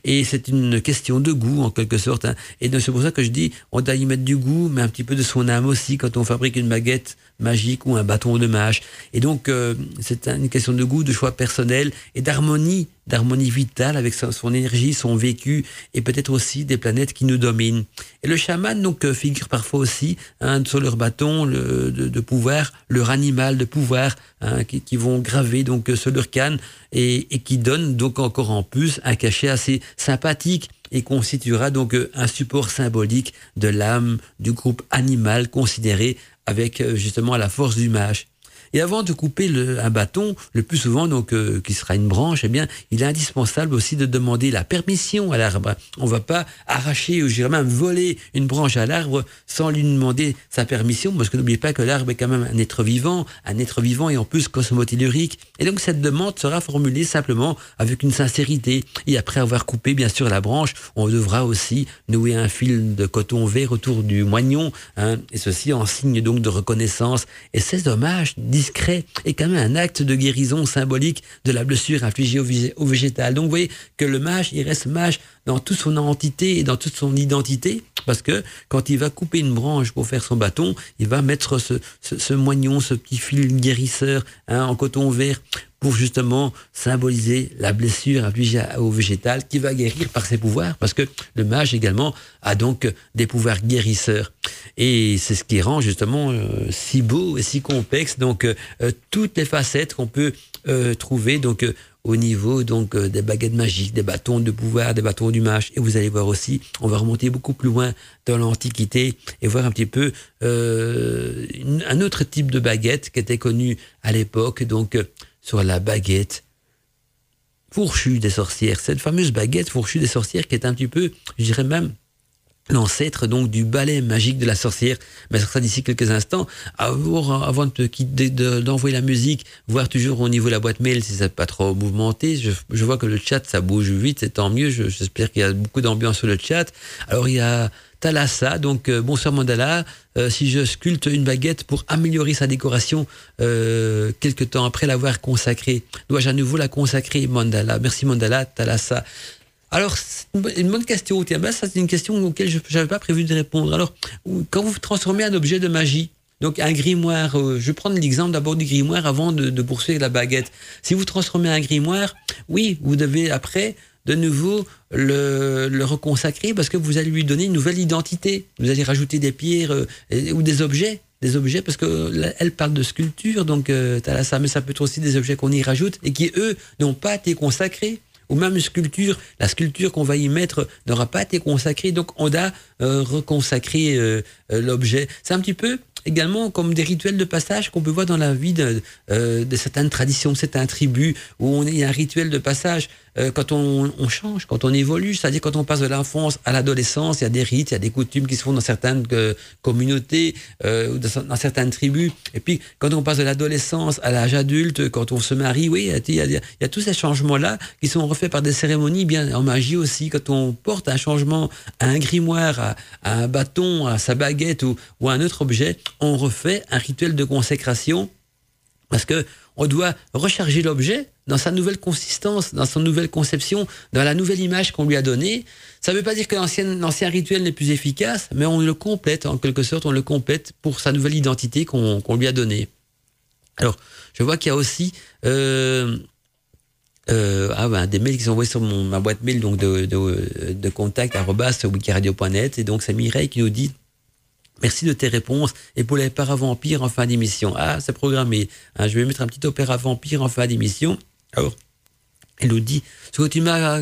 Et c'est une question de goût en quelque sorte. Hein. Et c'est pour ça que je dis, on doit y mettre du goût, mais un petit peu de son âme aussi quand on fabrique une baguette magique ou un bâton de mage. Et donc, euh, c'est une question de goût, de choix personnel et d'harmonie, d'harmonie vitale avec son, énergie, son vécu et peut-être aussi des planètes qui nous dominent. Et le chaman donc euh, figure parfois aussi hein, sur leur bâton le, de, de pouvoir le animal de pouvoir hein, qui, vont graver donc sur leur canne et, qui donne donc encore en plus un cachet assez sympathique et constituera donc un support symbolique de l'âme du groupe animal considéré avec justement la force du mage. Et avant de couper un bâton, le plus souvent donc euh, qui sera une branche, eh bien, il est indispensable aussi de demander la permission à l'arbre. On va pas arracher ou j'irais même voler une branche à l'arbre sans lui demander sa permission, parce que n'oubliez pas que l'arbre est quand même un être vivant, un être vivant et en plus cosmotellurique. Et donc cette demande sera formulée simplement avec une sincérité. Et après avoir coupé bien sûr la branche, on devra aussi nouer un fil de coton vert autour du moignon, hein, et ceci en signe donc de reconnaissance. Et c'est dommage discret et quand même un acte de guérison symbolique de la blessure infligée au, végétal. Donc vous voyez que le mage, il reste mage dans toute son entité et dans toute son identité, parce que quand il va couper une branche pour faire son bâton, il va mettre ce, ce, moignon, ce petit fil guérisseur hein, en coton vert pour justement symboliser la blessure infligée au végétal qui va guérir par ses pouvoirs, parce que le mage également a donc des pouvoirs guérisseurs. Et c'est ce qui rend justement euh, si beau et si complexe donc euh, euh, toutes les facettes qu'on peut trouver donc au niveau donc des baguettes magiques, des bâtons de pouvoir, des bâtons du mage. Et vous allez voir aussi, on va remonter beaucoup plus loin dans l'Antiquité et voir un petit peu un autre type de baguette qui était connu à l'époque. Donc sur la baguette fourchue des sorcières. Cette fameuse baguette fourchue des sorcières qui est un petit peu, je dirais même, l'ancêtre donc du balai magique de la sorcière. Mais ça d'ici quelques instants. Avant, avant de d'envoyer la musique, voir toujours au niveau de la boîte mail si c'est pas trop mouvementé. Je, je, vois que le chat ça bouge vite, c'est tant mieux. J'espère qu'il y a beaucoup d'ambiance sur le chat. Alors il y a Talassa, donc euh, bonsoir Mandala. Euh, si je sculpte une baguette pour améliorer sa décoration euh, quelques temps après l'avoir consacrée, dois-je à nouveau la consacrer Mandala? Merci Mandala, Talassa. Alors, une bonne question. Tiens, ben, ça, c'est une question auquel je n'avais pas prévu de répondre. Alors, quand vous transformez un objet de magie, donc un grimoire, euh, je vais prendre l'exemple d'abord du grimoire avant de, de, poursuivre la baguette. Si vous transformez un grimoire, oui, vous devez après de nouveau le, reconsacrer parce que vous allez lui donner une nouvelle identité. Vous allez rajouter des pierres euh, ou des objets des objets parce que elle parle de sculpture donc euh, ça mais ça peut être aussi des objets qu'on y rajoute et qui eux n'ont pas été consacrés ou même une sculpture, la sculpture qu'on va y mettre n'aura pas été consacrée, donc on a euh, reconsacré euh, euh, l'objet. C'est un petit peu également comme des rituels de passage qu'on peut voir dans la vie de, euh, certaines traditions, certaines tribus, où on est un rituel de passage euh, quand on, change, quand on évolue, c'est-à-dire quand on passe de l'enfance à l'adolescence, il y a des rites, il y a des coutumes qui se font dans certaines euh, communautés, euh, dans certaines tribus, et puis quand on passe de l'adolescence à l'âge adulte, quand on se marie, oui, il y a, tous ces changements-là qui sont refaits par des cérémonies, bien en magie aussi, quand on porte un changement à un grimoire, à, à un bâton, à sa baguette ou, ou à un autre objet, on refait un rituel de consécration. Parce que on doit recharger l'objet dans sa nouvelle consistance, dans sa nouvelle conception, dans la nouvelle image qu'on lui a donnée. Ça ne veut pas dire que l'ancien rituel n'est plus efficace, mais on le complète, en quelque sorte, on le complète pour sa nouvelle identité qu'on qu lui a donnée. Alors, je vois qu'il y a aussi euh, euh, ah ben, des mails qui sont envoyés sur ma boîte mail donc de, de, de contact wikiradio.net et donc c'est Mireille qui nous dit Merci de tes réponses. Et pour les vampires en fin d'émission. Ah, c'est programmé. Hein, je vais mettre un petit opéra vampire en fin d'émission. Alors, elle nous dit, ce que tu m'as,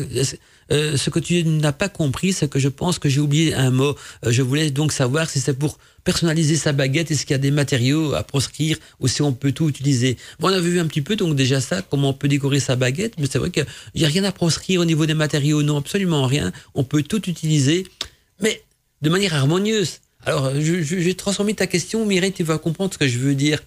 euh, ce que tu n'as pas compris, c'est que je pense que j'ai oublié un mot. Euh, je voulais donc savoir si c'est pour personnaliser sa baguette, est-ce qu'il y a des matériaux à proscrire ou si on peut tout utiliser. Bon, on avait vu un petit peu donc déjà ça, comment on peut décorer sa baguette, mais c'est vrai qu'il n'y a rien à proscrire au niveau des matériaux, non, absolument rien. On peut tout utiliser, mais de manière harmonieuse. Alors, je, vais transformer ta question, Mireille, tu vas comprendre ce que je veux dire.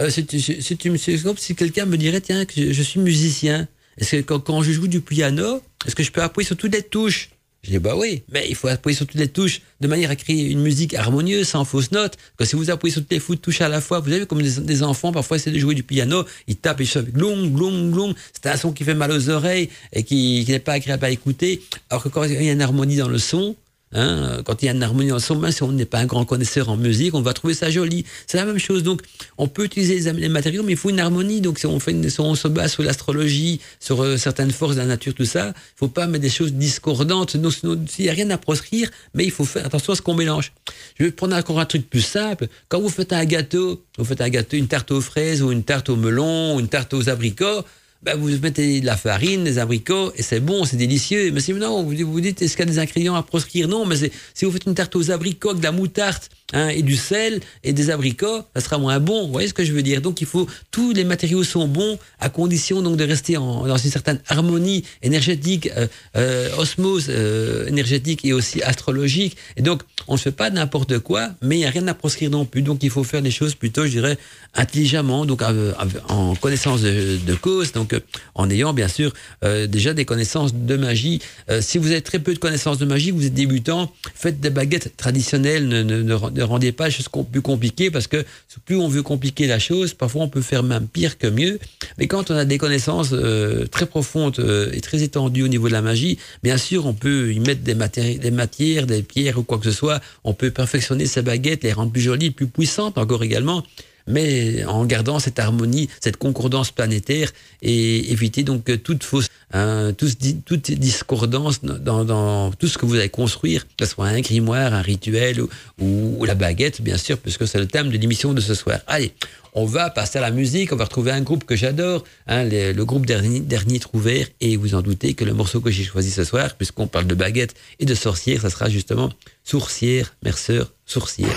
Euh, c'est si quelqu'un me dirait, tiens, que je, suis musicien. Est-ce que quand, je joue du piano, est-ce que je peux appuyer sur toutes les touches? Je dis, bah oui, mais il faut appuyer sur toutes les touches de manière à créer une musique harmonieuse, sans fausse note. Que si vous appuyez sur toutes les touches à la fois, vous avez comme des, enfants, parfois essaient de jouer du piano, ils tapent et ils avec glong, glong, glong. C'est un son qui fait mal aux oreilles et qui, qui n'est pas agréable à écouter. Alors que quand il y a une harmonie dans le son, Hein, quand il y a une harmonie en son si on n'est pas un grand connaisseur en musique, on va trouver ça joli. C'est la même chose. Donc, on peut utiliser les matériaux, mais il faut une harmonie. Donc, si on, fait une, si on se base sur l'astrologie, sur euh, certaines forces de la nature, tout ça, il faut pas mettre des choses discordantes. Donc, il n'y a rien à proscrire, mais il faut faire attention à ce qu'on mélange. Je vais prendre encore un truc plus simple. Quand vous faites un gâteau, vous faites un gâteau, une tarte aux fraises ou une tarte au melon ou une tarte aux abricots, ben vous mettez de la farine, des abricots, et c'est bon, c'est délicieux. Mais si non, vous vous dites, est-ce qu'il y a des ingrédients à proscrire? Non, mais si vous faites une tarte aux abricots, de la moutarde hein, et du sel et des abricots, ça sera moins bon. Vous voyez ce que je veux dire? Donc il faut, tous les matériaux sont bons, à condition donc de rester en, dans une certaine harmonie énergétique, euh, euh, osmose euh, énergétique et aussi astrologique. Et donc, on ne fait pas n'importe quoi, mais il n'y a rien à proscrire non plus. Donc il faut faire les choses plutôt, je dirais, intelligemment, donc en connaissance de, cause. Donc donc en ayant bien sûr euh, déjà des connaissances de magie. Euh, si vous avez très peu de connaissances de magie, vous êtes débutant, faites des baguettes traditionnelles, ne, ne, ne rendez pas plus compliquées parce que plus on veut compliquer la chose, parfois on peut faire même pire que mieux. Mais quand on a des connaissances euh, très profondes euh, et très étendues au niveau de la magie, bien sûr on peut y mettre des, des matières, des pierres ou quoi que ce soit. On peut perfectionner ces baguettes, les rendre plus jolies, plus puissantes encore également mais en gardant cette harmonie, cette concordance planétaire et éviter donc toute fausse, hein, toute, discordance dans, tout ce que vous allez construire, que ce soit un grimoire, un rituel ou, la baguette, bien sûr, puisque c'est le thème de l'émission de ce soir. Allez, on va passer à la musique, on va retrouver un groupe que j'adore, hein, le, groupe Dernier, Dernier et vous en doutez que le morceau que j'ai choisi ce soir, puisqu'on parle de baguette et de sorcière, ça sera justement Sourcière, Merceur, Sourcière.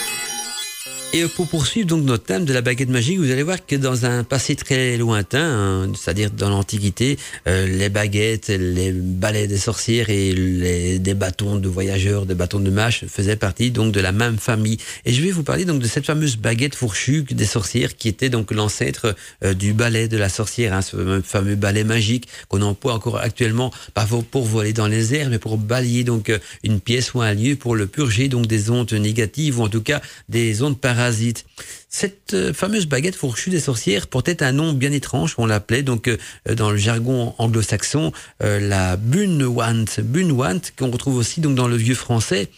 Et pour poursuivre donc notre thème de la baguette magique, vous allez voir que dans un passé très lointain, hein, c'est-à-dire dans l'Antiquité, euh, les baguettes, les balais des sorcières et les, des bâtons de voyageurs, des bâtons de mâche faisaient partie donc de la même famille. Et je vais vous parler donc de cette fameuse baguette fourchue des sorcières qui était donc l'ancêtre euh, du balai de la sorcière, hein, ce fameux balai magique qu'on emploie encore actuellement, pas pour voler dans les airs, mais pour balayer donc euh, une pièce ou un lieu pour le purger donc des ondes négatives ou en tout cas des ondes parasites cette euh, fameuse baguette fourchue des sorcières portait un nom bien étrange, on l'appelait donc euh, dans le jargon anglo-saxon euh, la bunwant, bunwant qu'on retrouve aussi donc dans le vieux français.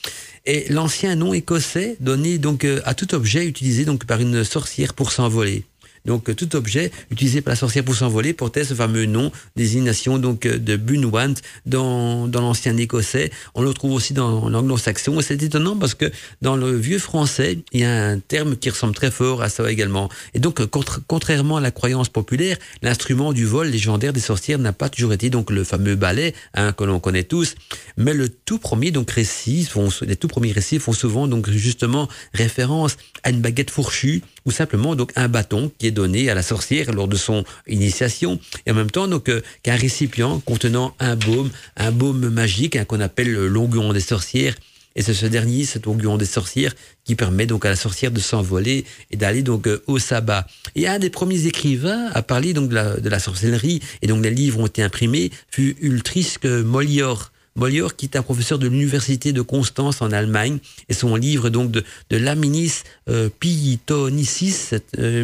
Et l'ancien nom écossais donné donc à tout objet utilisé donc par une sorcière pour s'envoler. Donc tout objet utilisé par la sorcière pour s'envoler portait ce fameux nom, désignation donc de Bunwant dans, dans l'ancien écossais. On le trouve aussi dans l'anglo-saxon. C'est étonnant parce que dans le vieux français, il y a un terme qui ressemble très fort à ça également. Et donc contrairement à la croyance populaire, l'instrument du vol légendaire des sorcières n'a pas toujours été donc le fameux balai hein, que l'on connaît tous, mais le tout premier donc récit, les tout premiers récits font souvent donc justement référence à une baguette fourchue ou simplement donc un bâton qui est donné à la sorcière lors de son initiation et en même temps donc euh, qu'un récipient contenant un baume, un baume magique hein, qu'on appelle l'onguent des sorcières et c'est ce dernier, cet onguent des sorcières, qui permet donc à la sorcière de s'envoler et d'aller donc euh, au sabbat. Et un des premiers écrivains à parler donc de la, sorcellerie, et donc les livres ont été imprimés, fut Ultrisque Molior. Molière, qui est un professeur de l'université de Constance en Allemagne, et son livre donc de, Laminis euh, Pitonicis euh,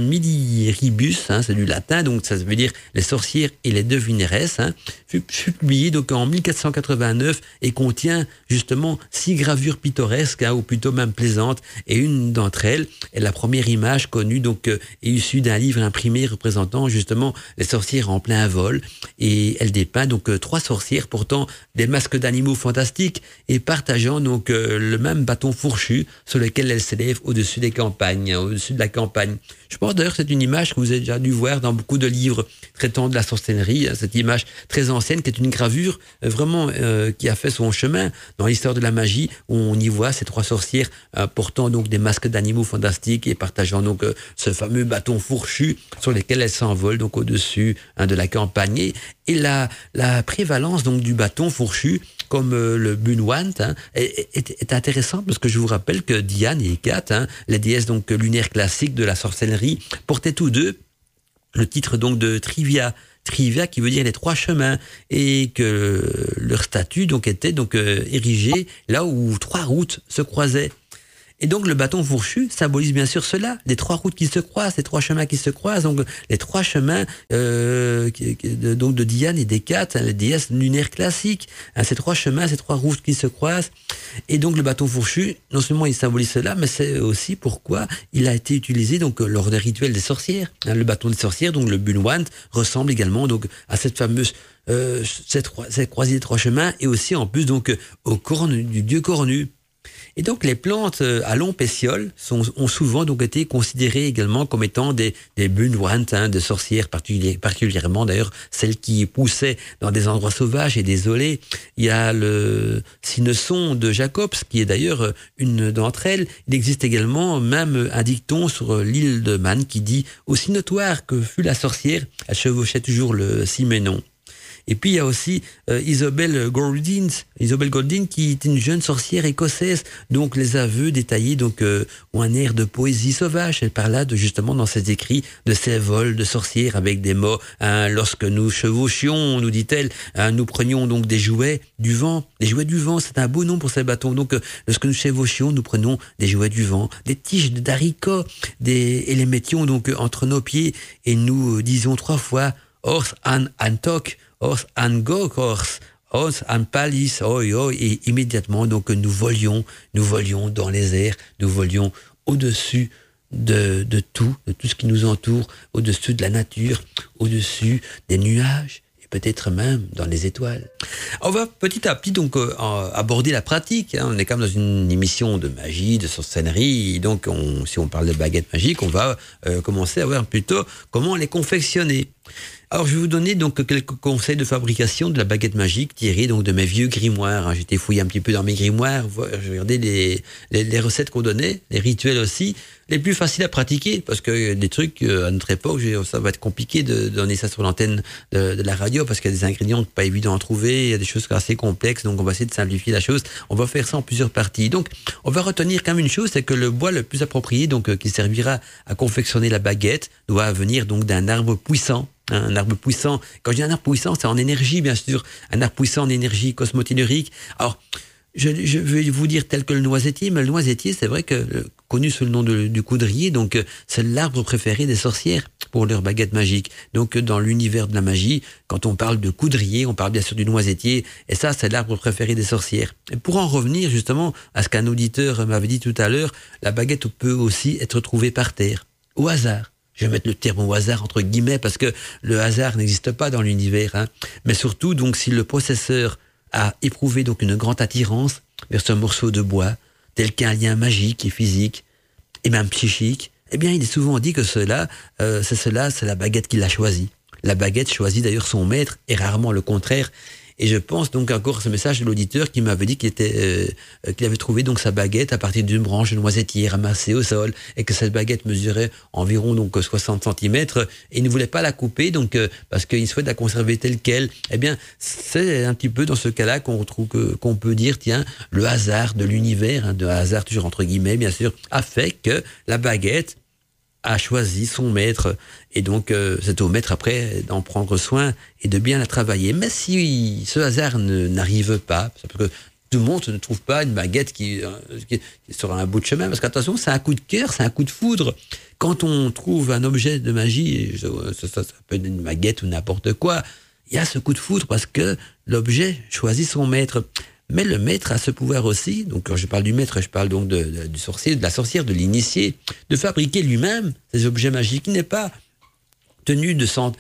hein, c'est du latin, donc ça veut dire les sorcières et les devineresses, hein, fut, publié donc en 1489 et contient justement six gravures pittoresques, hein, ou plutôt même plaisantes, et une d'entre elles est la première image connue donc euh, issue d'un livre imprimé représentant justement les sorcières en plein vol, et elle dépeint donc euh, trois sorcières portant des masques d'animaux fantastiques et partageant donc euh, le même bâton fourchu sur lequel elle s'élève au-dessus des campagnes, au-dessus de la campagne. Je pense d'ailleurs que c'est une image que vous avez déjà dû voir dans beaucoup de livres traitant de la sorcellerie, hein, cette image très ancienne qui est une gravure euh, vraiment euh, qui a fait son chemin dans l'histoire de la magie où on y voit ces trois sorcières portant donc des masques d'animaux fantastiques et partageant donc ce fameux bâton fourchu sur lequel elles s'envolent donc au-dessus hein, de la campagne et, la, la prévalence donc du bâton fourchu comme euh, le Bunwant, hein, est, intéressant parce que je vous rappelle que Diane et Kat, hein, les déesses donc lunaires classiques de la sorcellerie, portaient tous deux le titre donc de Trivia. Trivia qui veut dire les trois chemins et que leur statut donc était donc euh, érigé là où trois routes se croisaient. Et donc le bâton fourchu symbolise bien sûr cela, les trois routes qui se croisent, les trois chemins qui se croisent, donc les trois chemins euh, de, donc de Diane et d'Hécate, hein, les déesses lunaires classiques, hein, ces trois chemins, ces trois routes qui se croisent. Et donc le bâton fourchu, non seulement il symbolise cela, mais c'est aussi pourquoi il a été utilisé donc lors des rituels des sorcières. Hein, le bâton des sorcières, donc le bunwant, ressemble également donc à cette fameuse euh, cette, cette croisée des trois chemins et aussi en plus donc au corne du dieu cornu. Et donc les plantes euh, à long pétiole sont, ont souvent donc été considérées également comme étant des, des hein, de sorcières particulièrement d'ailleurs celles qui poussaient dans des endroits sauvages et désolés. Il y a le cinesson de Jacobs qui est d'ailleurs euh, une d'entre elles. Il existe également même un dicton sur euh, l'île de Man qui dit aussi notoire que fut la sorcière, elle chevauchait toujours le ciménon. Et puis il y a aussi euh, Isabelle Goldin, Isabelle Goldin qui est une jeune sorcière écossaise. Donc les aveux détaillés donc euh, ont un air de poésie sauvage. Elle parle là de justement dans ses écrits de ces vols de sorcières avec des mots. Hein, lorsque nous chevauchions, nous dit-elle, hein, nous prenions donc des jouets du vent. Les jouets du vent, c'est un beau nom pour ces bâtons. Donc euh, lorsque nous chevauchions, nous prenons des jouets du vent, des tiges d'haricots, des et les mettions donc entre nos pieds et nous disions trois fois Horse an Antok Os Angokors, Os Palis, oi, oi, et immédiatement, donc, nous volions, nous volions dans les airs, nous volions au-dessus de, de tout, de tout ce qui nous entoure, au-dessus de la nature, au-dessus des nuages, et peut-être même dans les étoiles. On va petit à petit donc euh, aborder la pratique. Hein. On est quand même dans une émission de magie, de sorcellerie. Donc, on, si on parle de baguettes magiques, on va euh, commencer à voir plutôt comment les confectionner. Alors, je vais vous donner donc quelques conseils de fabrication de la baguette magique tirés donc de mes vieux grimoires. Hein. J'étais fouillé un petit peu dans mes grimoires, je regardais les, les, recettes qu'on donnait, les rituels aussi, les plus faciles à pratiquer parce que des trucs euh, à notre époque, ça va être compliqué de, donner ça sur l'antenne de, de, la radio parce qu'il y a des ingrédients pas évidents à trouver, il y a des choses assez complexes, donc on va essayer de simplifier la chose. On va faire ça en plusieurs parties. Donc, on va retenir quand même une chose, c'est que le bois le plus approprié, donc euh, qui servira à confectionner la baguette, doit venir donc d'un arbre puissant un arbre puissant. Quand je dis un arbre puissant, c'est en énergie, bien sûr. Un arbre puissant en énergie cosmotellurique. Alors, je, vais vous dire tel que le noisetier, mais le noisetier, c'est vrai que euh, connu sous le nom du coudrier, donc euh, c'est l'arbre préféré des sorcières pour leur baguette magique. Donc euh, dans l'univers de la magie, quand on parle de coudrier, on parle bien sûr du noisetier, et ça c'est l'arbre préféré des sorcières. Et pour en revenir justement à ce qu'un auditeur m'avait dit tout à l'heure, la baguette peut aussi être trouvée par terre, au hasard je vais mettre le terme au hasard entre guillemets parce que le hasard n'existe pas dans l'univers. Hein. Mais surtout, donc, si le processeur a éprouvé donc une grande attirance vers ce morceau de bois, tel qu'un lien magique et physique, et même psychique, eh bien, il est souvent dit que cela, euh, c'est cela, c'est la baguette qui l'a choisi. La baguette choisit d'ailleurs son maître et rarement le contraire. Et je pense donc encore à ce message de l'auditeur qui m'avait dit qu'il était, euh, qu'il avait trouvé donc sa baguette à partir d'une branche de noisetier ramassée au sol et que cette baguette mesurait environ donc 60 cm et ne voulait pas la couper donc euh, parce qu'il souhaite la conserver telle quelle. Eh bien, c'est un petit peu dans ce cas-là qu'on retrouve que qu'on peut dire tiens le hasard de l'univers, hein, de hasard toujours entre guillemets bien sûr, a fait que la baguette a choisi son maître. Et donc, euh, c'est au maître après d'en prendre soin et de bien la travailler. Mais si ce hasard n'arrive pas, parce que tout le monde ne trouve pas une baguette qui, euh, qui, sera un bout de chemin, parce qu'attention, c'est un coup de cœur, c'est un coup de foudre. Quand on trouve un objet de magie, ça, ça peut être une baguette ou n'importe quoi, il y a ce coup de foudre parce que l'objet choisit son maître. Mais le maître a ce pouvoir aussi, donc quand je parle du maître, je parle donc du sorcier, de la sorcière, de l'initié, de fabriquer lui-même ces objets magiques. Il n'est pas tenu de s'en,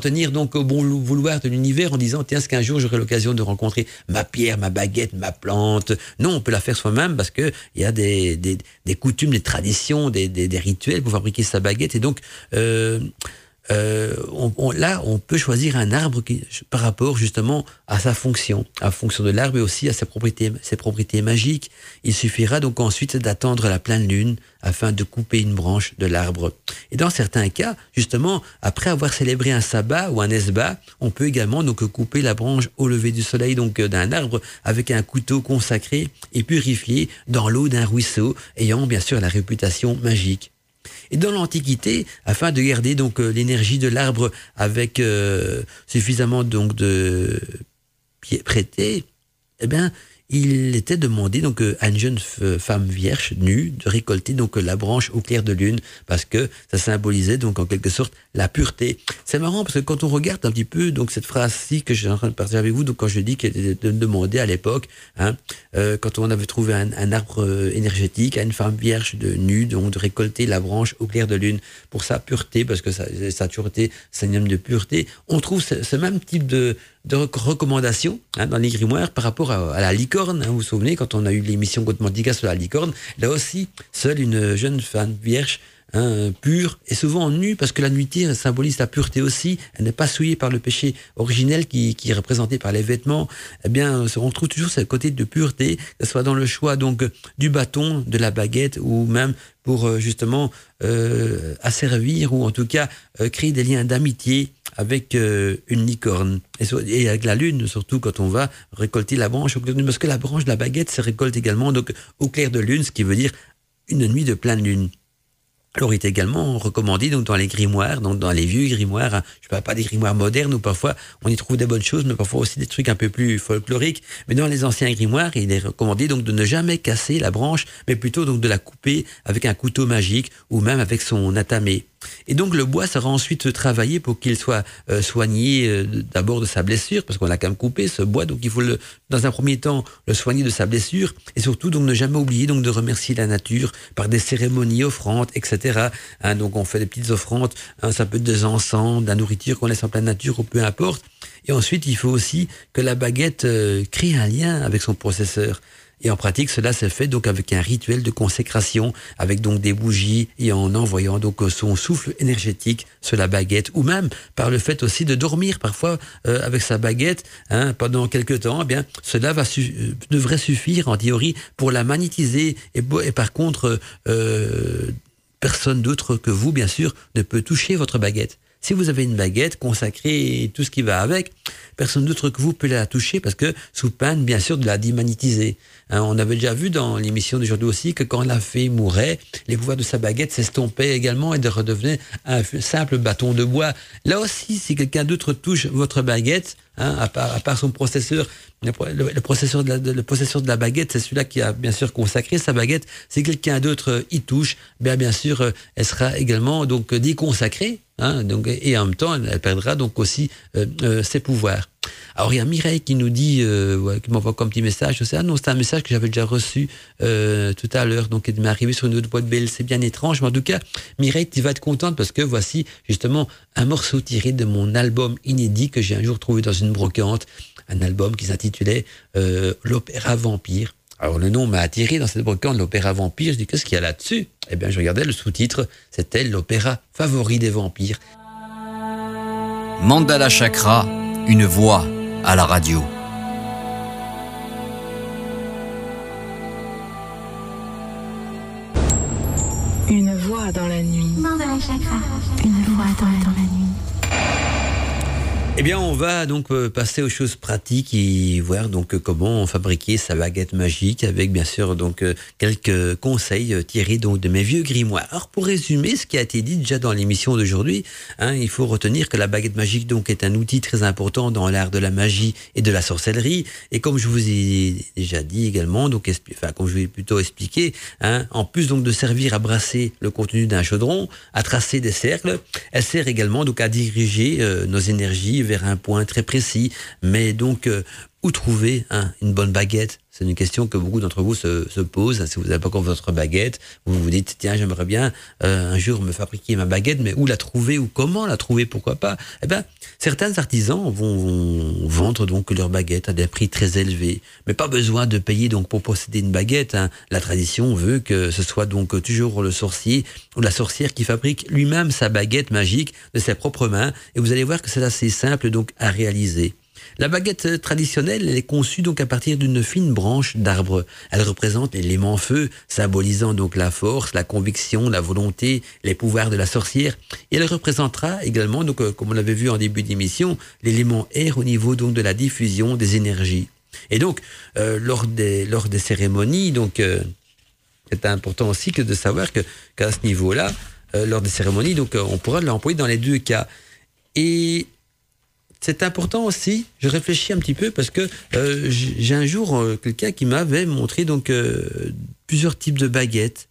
tenir donc au bon vouloir de l'univers en disant tiens, est-ce qu'un jour j'aurai l'occasion de rencontrer ma pierre, ma baguette, ma plante Non, on peut la faire soi-même parce que il y a des, coutumes, des traditions, des, des, rituels pour fabriquer sa baguette. Et donc, euh, euh, on, là, on peut choisir un arbre qui, par rapport justement à sa fonction, à fonction de l'arbre et aussi à ses propriétés, ses propriétés magiques. Il suffira donc ensuite d'attendre la pleine lune afin de couper une branche de l'arbre. Et dans certains cas, justement, après avoir célébré un sabbat ou un esba, on peut également donc couper la branche au lever du soleil donc d'un arbre avec un couteau consacré et purifié dans l'eau d'un ruisseau ayant bien sûr la réputation magique. Et dans l'Antiquité, afin de garder donc euh, l'énergie de l'arbre avec euh, suffisamment donc de pieds prêtés, eh bien, il était demandé donc euh, à une jeune femme vierge nue de récolter donc la branche au clair de lune parce que ça symbolisait donc en quelque sorte la pureté. C'est marrant parce que quand on regarde un petit peu donc cette phrase-ci que j'ai en train de partager avec vous, donc quand je dis qu'elle était demandée à l'époque, hein, euh, quand on avait trouvé un, arbre euh, énergétique à une femme vierge de nue donc de récolter la branche au clair de lune pour sa pureté parce que ça, ça a toujours été synonyme de pureté, on trouve ce même type de de recommandations hein, dans les grimoires par rapport à, la licorne. Hein, vous vous souvenez, quand on a eu l'émission Godmandica sur la licorne, là aussi, seule une jeune femme vierge hein, pure et souvent nue parce que la nuitée symbolise la pureté aussi. Elle n'est pas souillée par le péché originel qui, qui, est représenté par les vêtements. Eh bien, on trouve toujours ce côté de pureté, que ce soit dans le choix donc du bâton, de la baguette ou même pour euh, justement euh, asservir ou en tout cas euh, créer des liens d'amitié avec euh, une licorne et, avec la lune surtout quand on va récolter la branche parce que la branche de la baguette se récolte également donc au clair de lune ce qui veut dire une nuit de pleine lune. Alors, il est également recommandé donc dans les grimoires, donc dans les vieux grimoires. Hein. je ne parle pas des grimoires modernes où parfois on y trouve des bonnes choses, mais parfois aussi des trucs un peu plus folkloriques. Mais dans les anciens grimoires, il est recommandé donc de ne jamais casser la branche, mais plutôt donc de la couper avec un couteau magique ou même avec son atamé. Et donc le bois sera ensuite travaillé pour qu'il soit euh, soigné euh, d'abord de sa blessure, parce qu'on l'a quand même coupé ce bois, donc il faut dans un premier temps le soigner de sa blessure, et surtout donc ne jamais oublier donc de remercier la nature par des cérémonies offrantes, etc etc. Hein, donc on fait des petites offrandes, hein, ça peut être des encens, de la nourriture qu'on laisse en pleine nature ou peu importe. Et ensuite, il faut aussi que la baguette euh, crée un lien avec son processeur. Et en pratique, cela se fait donc avec un rituel de consécration, avec donc des bougies et en envoyant donc son souffle énergétique sur la baguette, ou même par le fait aussi de dormir parfois euh, avec sa baguette hein, pendant quelques temps. Eh bien, cela va euh, devrait suffire en théorie pour la magnétiser. Et, par contre, euh, personne d'autre que vous, bien sûr, ne peut toucher votre baguette. Si vous avez une baguette consacrée tout ce qui va avec, personne d'autre que vous peut la toucher parce que sous peine, bien sûr, de la démagnétiser. Hein, on avait déjà vu dans l'émission d'aujourd'hui aussi que quand la fée mourait, les pouvoirs de sa baguette s'estompaient également et de redevenaient un simple bâton de bois. Là aussi, si quelqu'un d'autre touche votre baguette, hein, à, part, son processeur, le, processeur de la, le processeur de la baguette, c'est celui-là qui a bien sûr consacré sa baguette. Si quelqu'un d'autre y touche, bien bien sûr, elle sera également donc déconsacrée. Hein, donc, et en même temps, elle perdra donc aussi euh, euh, ses pouvoirs. Alors il y a Mireille qui nous dit, euh, qui m'envoie comme petit message, sais, ah non, c'est un message que j'avais déjà reçu tout à l'heure, donc il m'est arrivé sur une autre boîte belle, c'est bien étrange, mais en tout cas, Mireille, tu vas être contente parce que voici justement un morceau tiré de mon album inédit que j'ai un jour trouvé dans une brocante, un album qui s'intitulait L'opéra vampire. Alors le nom m'a attiré dans cette brocante, l'opéra vampire, je dis qu'est-ce qu'il y a là-dessus? Eh bien je regardais le sous-titre, c'était l'opéra favori des vampires. Mandala Chakra, une voix à la radio. Une voix dans la nuit. Mandala Chakra. Une voix dans la nuit. Eh bien, on va donc euh, passer aux choses pratiques et voir donc euh, comment fabriquer sa baguette magique avec bien sûr donc euh, quelques conseils tirés donc de mes vieux grimoires. Alors pour résumer ce qui a été dit déjà dans l'émission d'aujourd'hui, hein, il faut retenir que la baguette magique donc est un outil très important dans l'art de la magie et de la sorcellerie. Et comme je vous ai déjà dit également, donc enfin comme je vous ai plutôt expliqué, hein, en plus donc de servir à brasser le contenu d'un chaudron, à tracer des cercles, elle sert également donc à diriger nos énergies vers un point très précis. Mais donc, euh, où trouver une bonne baguette? C'est une question que beaucoup d'entre vous se, posent. Si vous n'avez pas encore votre baguette, vous vous dites, tiens, j'aimerais bien euh, un jour me fabriquer ma baguette, mais où la trouver ou comment la trouver, pourquoi pas? Eh bien, certains artisans vont, vendre donc leur baguette à des prix très élevés, mais pas besoin de payer donc pour posséder une baguette. Hein. La tradition veut que ce soit donc toujours le sorcier ou la sorcière qui fabrique lui-même sa baguette magique de ses propres mains, et vous allez voir que c'est assez simple donc à réaliser. La baguette traditionnelle, elle est conçue donc à partir d'une fine branche d'arbre. Elle représente l'élément feu, symbolisant donc la force, la conviction, la volonté, les pouvoirs de la sorcière. Et elle représentera également, donc, euh, comme on l'avait vu en début d'émission, l'élément air au niveau donc de la diffusion des énergies. Et donc, euh, lors, des, lors des cérémonies, donc, euh, c'est important aussi que de savoir que qu'à ce niveau-là, lors des cérémonies, donc, on pourra l'employer dans les deux cas. Et c'est important aussi. Je réfléchis un petit peu parce que euh, j'ai un jour euh, quelqu'un qui m'avait montré donc euh, plusieurs types de baguettes.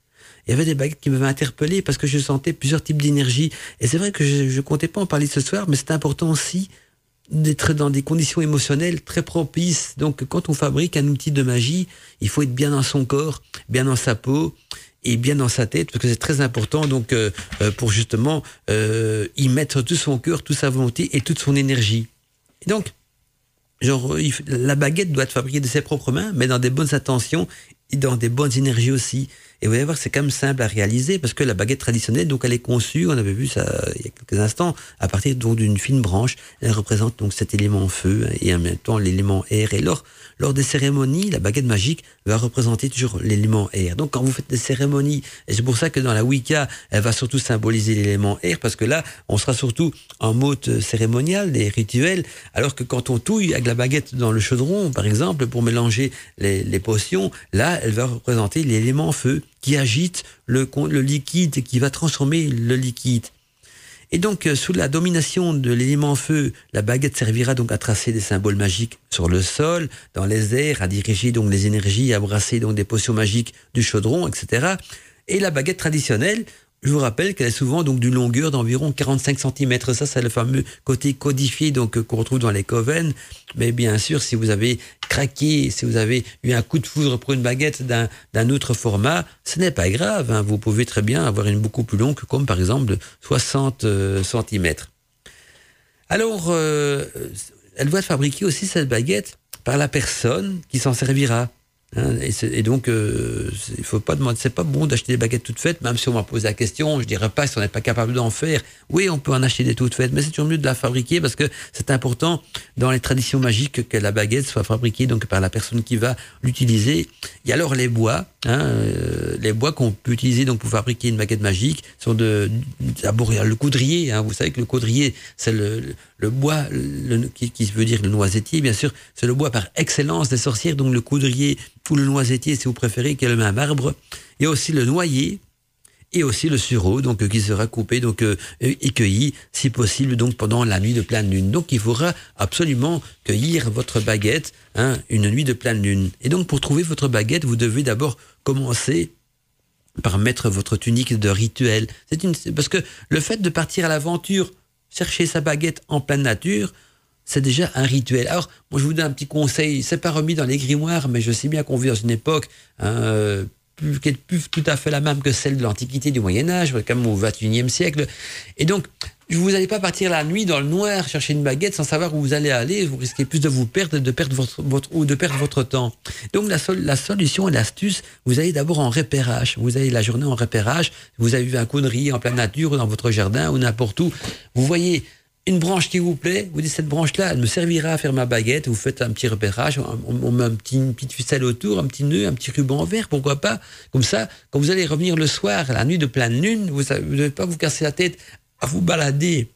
Il y avait des baguettes qui m'avaient interpellé parce que je sentais plusieurs types d'énergie. Et c'est vrai que je, ne comptais pas en parler ce soir, mais c'est important aussi d'être dans des conditions émotionnelles très propices. Donc, quand on fabrique un outil de magie, il faut être bien dans son corps, bien dans sa peau, et bien dans sa tête, parce que c'est très important donc euh, euh, pour justement euh, y mettre tout son cœur, toute sa volonté et toute son énergie. Donc, genre, la baguette doit être fabriquée de ses propres mains, mais dans des bonnes intentions et dans des bonnes énergies aussi. Et vous allez voir, c'est quand même simple à réaliser parce que la baguette traditionnelle, donc elle est conçue, on avait vu ça il y a quelques instants, à partir d'une fine branche. Elle représente donc cet élément feu et en même temps l'élément air. Et lors, lors des cérémonies, la baguette magique va représenter toujours l'élément air. Donc quand vous faites des cérémonies, et c'est pour ça que dans la Wicca, elle va surtout symboliser l'élément air parce que là, on sera surtout en mode cérémonial, des rituels, alors que quand on touille avec la baguette dans le chaudron, par exemple, pour mélanger les potions, là, elle va représenter l'élément feu qui agite le, le liquide qui va transformer le liquide. Et donc, euh, sous la domination de l'élément feu, la baguette servira donc à tracer des symboles magiques sur le sol, dans les airs, à diriger donc les énergies, à brasser donc des potions magiques du chaudron, etc. Et la baguette traditionnelle, je vous rappelle qu'elle est souvent donc d'une longueur d'environ 45 cm. Ça, c'est le fameux côté codifié donc qu'on retrouve dans les coven. Mais bien sûr, si vous avez craqué, si vous avez eu un coup de foudre pour une baguette d'un autre format, ce n'est pas grave. Hein. Vous pouvez très bien avoir une beaucoup plus longue, comme par exemple 60 euh, cm. Alors, euh, elle doit être fabriquée aussi cette baguette par la personne qui s'en servira. Hein, et, donc, euh, il faut pas demander, c'est pas bon d'acheter des baguettes toutes faites, même si on m'a posé la question, je dirais pas si on n'est pas capable d'en faire. Oui, on peut en acheter des toutes faites, mais c'est toujours mieux de la fabriquer parce que c'est important dans les traditions magiques que la baguette soit fabriquée donc par la personne qui va l'utiliser. A alors les bois, hein, euh, les bois qu'on peut utiliser donc pour fabriquer une baguette magique sont de d'abord le coudrier. Hein, vous savez que le coudrier c'est le, le bois qui, qui veut dire le noisetier, bien sûr, c'est le bois par excellence des sorcières, donc le coudrier ou le noisetier si vous préférez, qui est le même arbre. Il y a aussi le noyer et aussi le sureau, donc euh, qui sera coupé donc euh, et cueilli si possible donc pendant la nuit de pleine lune. Donc il faudra absolument cueillir votre baguette hein, une nuit de pleine lune. Et donc pour trouver votre baguette, vous devez d'abord commencer par mettre votre tunique de rituel. C'est une parce que le fait de partir à l'aventure, chercher sa baguette en pleine nature, c'est déjà un rituel. Alors, moi, je vous donne un petit conseil. C'est pas remis dans les grimoires, mais je sais bien qu'on vit dans une époque hein, plus, qui est tout à fait la même que celle de l'Antiquité du Moyen Âge, comme au XXIe siècle. Et donc, vous n'allez pas partir la nuit dans le noir chercher une baguette sans savoir où vous allez aller. Vous risquez plus de vous perdre, de perdre votre, ou de perdre votre temps. Donc la, la solution et l'astuce, vous allez d'abord en repérage. Vous allez la journée en repérage. Vous avez vu un connerie en pleine nature dans votre jardin ou n'importe où. Vous voyez une branche qui vous plaît, vous dites cette branche-là, elle me servira à faire ma baguette, vous faites un petit repérage, on, met un petit, une petite ficelle autour, un petit nœud, un petit ruban vert, pourquoi pas Comme ça, quand vous allez revenir le soir, la nuit de pleine lune, vous ne devez pas vous casser la tête à vous balader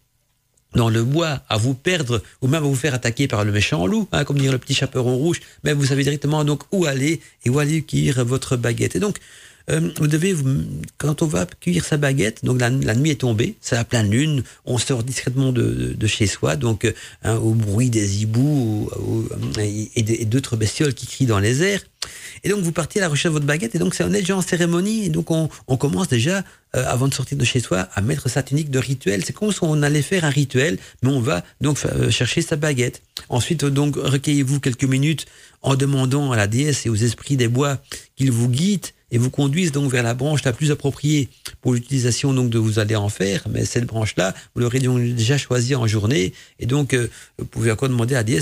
dans le bois, à vous perdre, ou même à vous faire attaquer par le méchant loup, hein, comme dire le petit chaperon rouge, mais vous savez directement donc où aller et où aller cueillir votre baguette. Et donc, euh, vous devez, quand on va cueillir sa baguette, donc la, nuit est tombée, c'est la pleine lune, on sort discrètement de, de, chez soi, donc euh, hein, au bruit des hiboux et d'autres bestioles qui crient dans les airs. Et donc vous partez à la recherche de votre baguette, et donc c'est un déjà en cérémonie, et donc on, on commence déjà, euh, avant de sortir de chez soi, à mettre sa tunique de rituel. C'est comme si on allait faire un rituel, mais on va donc chercher sa baguette. Ensuite, donc, recueillez-vous quelques minutes en demandant à la déesse et aux esprits des bois qu'ils vous guident et vous conduisent donc vers la branche la plus appropriée pour l'utilisation donc de vous allez en faire. Mais cette branche-là, vous l'aurez déjà choisie en journée et donc euh, vous pouvez encore demander à Dieu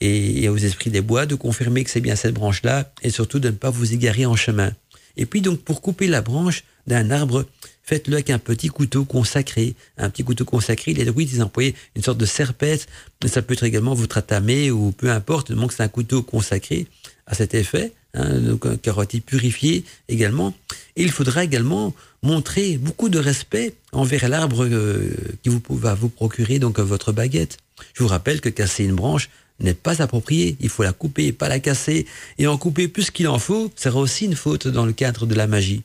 et, aux esprits des bois de confirmer que c'est bien cette branche-là et surtout de ne pas vous égarer en chemin. Et puis donc pour couper la branche d'un arbre, faites-le avec un petit couteau consacré. Un petit couteau consacré, les druides, ils employaient une sorte de serpette, mais ça peut être également votre atamé ou peu importe, donc c'est un couteau consacré à cet effet hein, donc un carotide purifié également. Il faudra également montrer beaucoup de respect envers l'arbre euh, qui vous, va vous procurer donc votre baguette. Je vous rappelle que casser une branche n'est pas approprié. Il faut la couper, pas la casser. Et en couper plus qu'il en faut sera aussi une faute dans le cadre de la magie.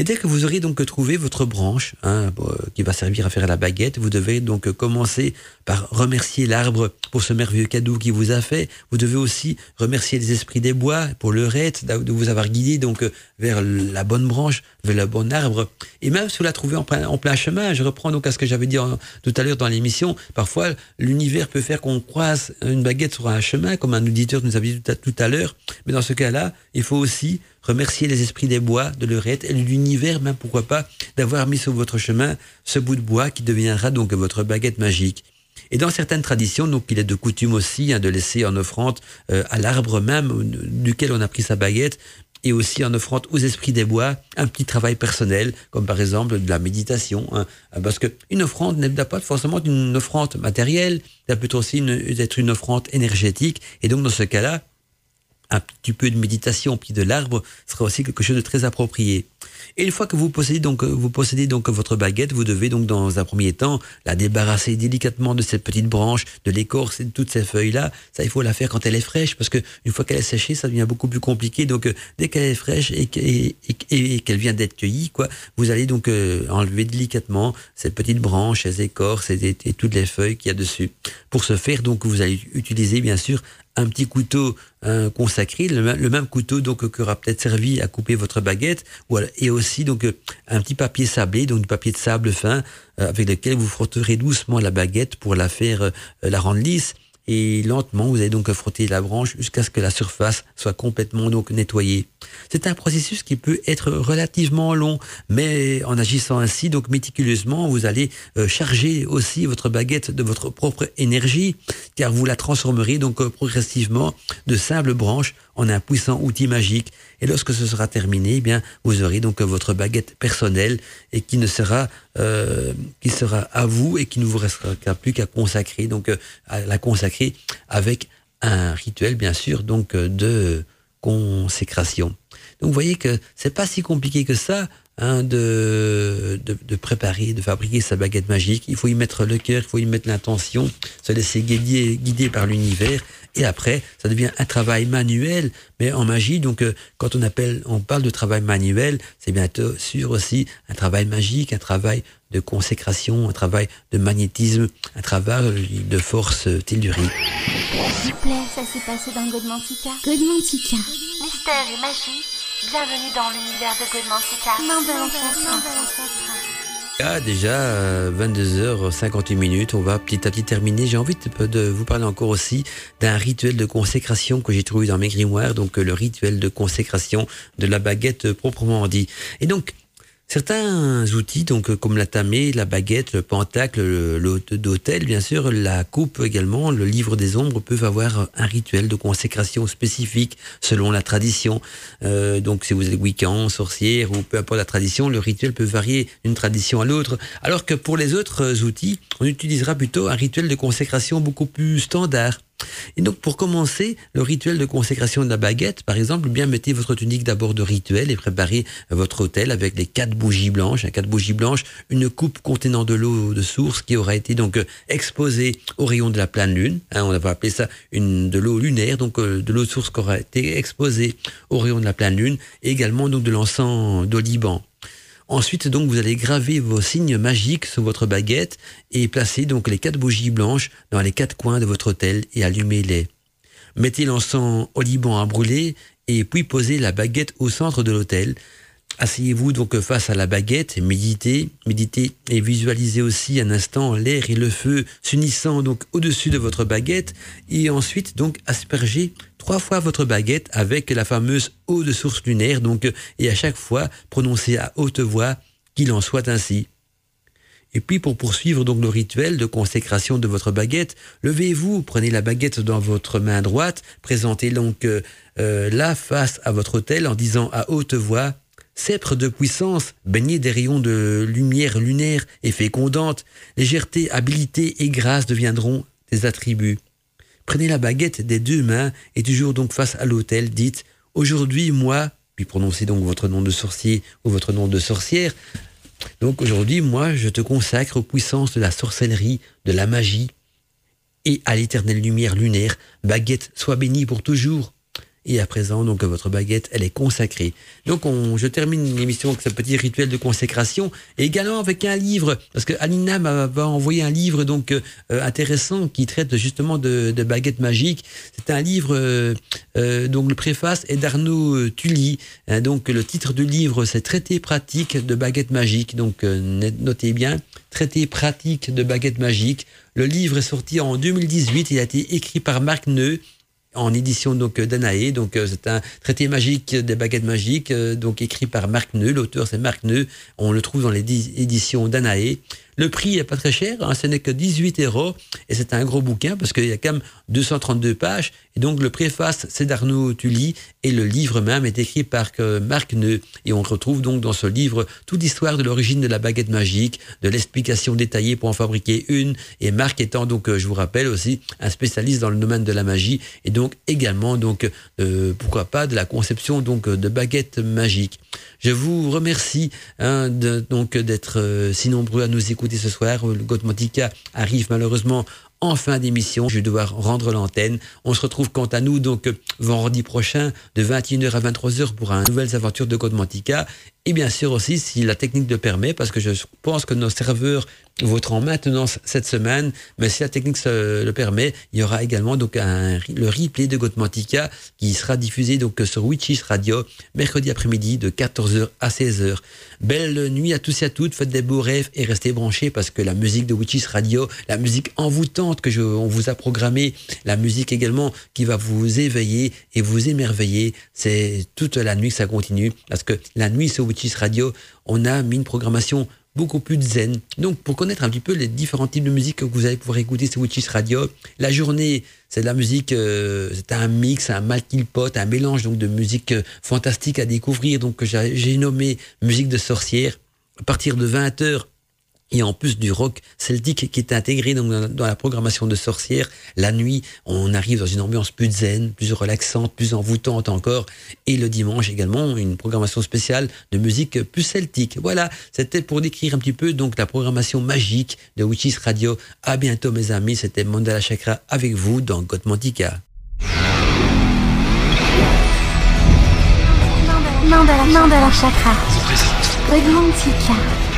Et dès que vous aurez donc trouvé votre branche hein, euh, qui va servir à faire la baguette, vous devez donc commencer par remercier l'arbre pour ce merveilleux cadeau qu'il vous a fait. Vous devez aussi remercier les esprits des bois pour leur aide, de vous avoir guidé donc euh, vers la bonne branche, vers le bon arbre. Et même si vous la trouvez en plein, en plein chemin, je reprends donc à ce que j'avais dit tout à l'heure dans l'émission, parfois l'univers peut faire qu'on croise une baguette sur un chemin, comme un auditeur nous avait dit tout à, l'heure. Mais dans ce cas-là, il faut aussi remercier les esprits des bois de leur aide et l'univers, même pourquoi pas, d'avoir mis sur votre chemin ce bout de bois qui deviendra donc votre baguette magique. Et dans certaines traditions, donc il est de coutume aussi hein, de laisser en offrande euh, à l'arbre même duquel on a pris sa baguette, et aussi en offrande aux esprits des bois un petit travail personnel, comme par exemple de la méditation. Hein, parce que une offrande n'est pas forcément une offrande matérielle, ça peut aussi être une offrande énergétique. Et donc dans ce cas-là, un petit peu de méditation au pied de l'arbre sera aussi quelque chose de très approprié. Et une fois que vous possédez donc, vous possédez donc votre baguette, vous devez donc dans un premier temps la débarrasser délicatement de cette petite branche, de l'écorce et de toutes ces feuilles-là. Ça, il faut la faire quand elle est fraîche parce que une fois qu'elle est séchée, ça devient beaucoup plus compliqué. Donc, euh, dès qu'elle est fraîche et, qu'elle vient d'être cueillie, quoi, vous allez donc euh, enlever délicatement ces petites branches, ces écorces et, toutes les feuilles qu'il y a dessus. Pour ce faire, donc, vous allez utiliser bien sûr un petit couteau consacré, le, même couteau donc qui aura peut-être servi à couper votre baguette, voilà, et aussi donc un petit papier sablé, donc du papier de sable fin, avec lequel vous frotterez doucement la baguette pour la faire la rendre lisse et lentement vous allez donc frotter la branche jusqu'à ce que la surface soit complètement donc nettoyée. C'est un processus qui peut être relativement long, mais en agissant ainsi donc méticuleusement, vous allez euh, charger aussi votre baguette de votre propre énergie, car vous la transformerez donc euh, progressivement de simples branches en un puissant outil magique. Et lorsque ce sera terminé, eh bien, vous aurez donc votre baguette personnelle et qui ne sera, euh, qui sera à vous et qui ne vous restera plus qu'à consacrer, donc euh, à la consacrer avec un rituel, bien sûr, donc euh, de consécration. Donc vous voyez que c'est pas si compliqué que ça. Hein, de, de, préparer, de fabriquer sa baguette magique. Il faut y mettre le cœur, il faut y mettre l'intention, se laisser guider, guider par l'univers. Et après, ça devient un travail manuel, mais en magie. Donc, euh, quand on appelle, on parle de travail manuel, c'est bien sûr aussi un travail magique, un travail de consécration, un travail de magnétisme, un travail de force tellurique. S'il vous plaît, ça s'est passé dans Godmantica. Godmantica. Mystère et magie Bienvenue dans l'univers de. Main de ah, déjà 22h58 euh, minutes, on va petit à petit terminer. J'ai envie de, vous parler encore aussi d'un rituel de consécration que j'ai trouvé dans mes grimoires, donc euh, le rituel de consécration de la baguette proprement dit. Et donc Certains outils, donc comme la tamée, la baguette, le pentacle, l'hôte d'hôtel, bien sûr, la coupe également, le livre des ombres peuvent avoir un rituel de consécration spécifique selon la tradition. Euh, donc si vous êtes week-end, sorcière ou peu importe la tradition, le rituel peut varier d'une tradition à l'autre. Alors que pour les autres outils, on utilisera plutôt un rituel de consécration beaucoup plus standard. Et donc, pour commencer, le rituel de consécration de la baguette, par exemple, bien mettez votre tunique d'abord de rituel et préparez votre hôtel avec les quatre bougies blanches, quatre bougies blanches, une coupe contenant de l'eau de source qui aura été donc exposée au rayon de la pleine lune. Hein, on va appeler ça une de l'eau lunaire, donc euh, de l'eau de source qui aura été exposée au rayon de la pleine lune, et également donc de l'encens d'oliban. Ensuite, donc, vous allez graver vos signes magiques sur votre baguette et placer donc les quatre bougies blanches dans les quatre coins de votre hôtel et allumez-les. Mettez l'encens au liban à brûler et puis posez la baguette au centre de l'hôtel. Asseyez-vous donc face à la baguette, méditez, méditez et visualisez aussi un instant l'air et le feu s'unissant donc au-dessus de votre baguette et ensuite donc aspergez trois fois votre baguette avec la fameuse eau de source lunaire, donc, et à chaque fois prononcez à haute voix qu'il en soit ainsi. Et puis pour poursuivre donc le rituel de consécration de votre baguette, levez-vous, prenez la baguette dans votre main droite, présentez donc euh, euh, la face à votre autel en disant à haute voix Sceptre de puissance, baigné des rayons de lumière lunaire et fécondante, légèreté, habileté et grâce deviendront des attributs. Prenez la baguette des deux mains et toujours donc face à l'autel, dites Aujourd'hui, moi, puis prononcez donc votre nom de sorcier ou votre nom de sorcière. Donc aujourd'hui, moi, je te consacre aux puissances de la sorcellerie, de la magie et à l'éternelle lumière lunaire. Baguette, sois bénie pour toujours. Et à présent, donc votre baguette, elle est consacrée. Donc on, je termine l'émission avec ce petit rituel de consécration, et également avec un livre, parce que Alina m'a envoyé un livre donc euh, intéressant qui traite justement de, de baguette magique. C'est un livre, euh, euh, donc le préface est d'Arnaud Tully. Hein, donc le titre du livre, c'est Traité pratique de baguette magique. Donc notez bien, Traité pratique de baguette magique. Le livre est sorti en 2018. Il a été écrit par Marc Neu en édition donc d'Anaé. Donc euh, c'est un traité magique des baguettes magiques, euh, donc écrit par Marc Neu. L'auteur c'est Marc Neu. On le trouve dans les éditions d'Anaé. Le prix est pas très cher, hein, ce n'est que 18 euros et c'est un gros bouquin parce qu'il y a quand même 232 pages. Donc le préface c'est d'Arnaud Tully et le livre même est écrit par euh, Marc Neu. Et on retrouve donc dans ce livre toute l'histoire de l'origine de la baguette magique, de l'explication détaillée pour en fabriquer une. Et Marc étant donc, euh, je vous rappelle aussi, un spécialiste dans le domaine de la magie et donc également donc euh, pourquoi pas de la conception donc de baguettes magiques. Je vous remercie hein, donc d'être si nombreux à nous écouter ce soir. Le arrive malheureusement en fin d'émission. Je vais devoir rendre l'antenne. On se retrouve quant à nous donc vendredi prochain de 21h à 23h pour un nouvelles aventures de Godmantica. Et bien sûr aussi, si la technique le permet, parce que je pense que nos serveurs être en maintenance cette semaine, mais si la technique le permet, il y aura également le replay de Gotmantica qui sera diffusé sur Witches Radio mercredi après-midi de 14h à 16h. Belle nuit à tous et à toutes, faites des beaux rêves et restez branchés parce que la musique de Witches Radio, la musique envoûtante que je, on vous a programmée, la musique également qui va vous éveiller et vous émerveiller, c'est toute la nuit que ça continue parce que la nuit sur Witches Radio, on a mis une programmation beaucoup plus zen. Donc, pour connaître un petit peu les différents types de musique que vous allez pouvoir écouter sur Witches Radio, la journée, c'est de la musique, euh, c'est un mix, un pot, un mélange donc de musique euh, fantastique à découvrir, donc j'ai nommé musique de sorcière. À partir de 20h, et en plus du rock celtique qui est intégré dans, la programmation de Sorcières, la nuit, on arrive dans une ambiance plus zen, plus relaxante, plus envoûtante encore. Et le dimanche également, une programmation spéciale de musique plus celtique. Voilà, c'était pour décrire un petit peu donc la programmation magique de Witches Radio. À bientôt mes amis, c'était Mandala Chakra avec vous dans Gotmantika. Mandala, Mandala Chakra. Godmantica.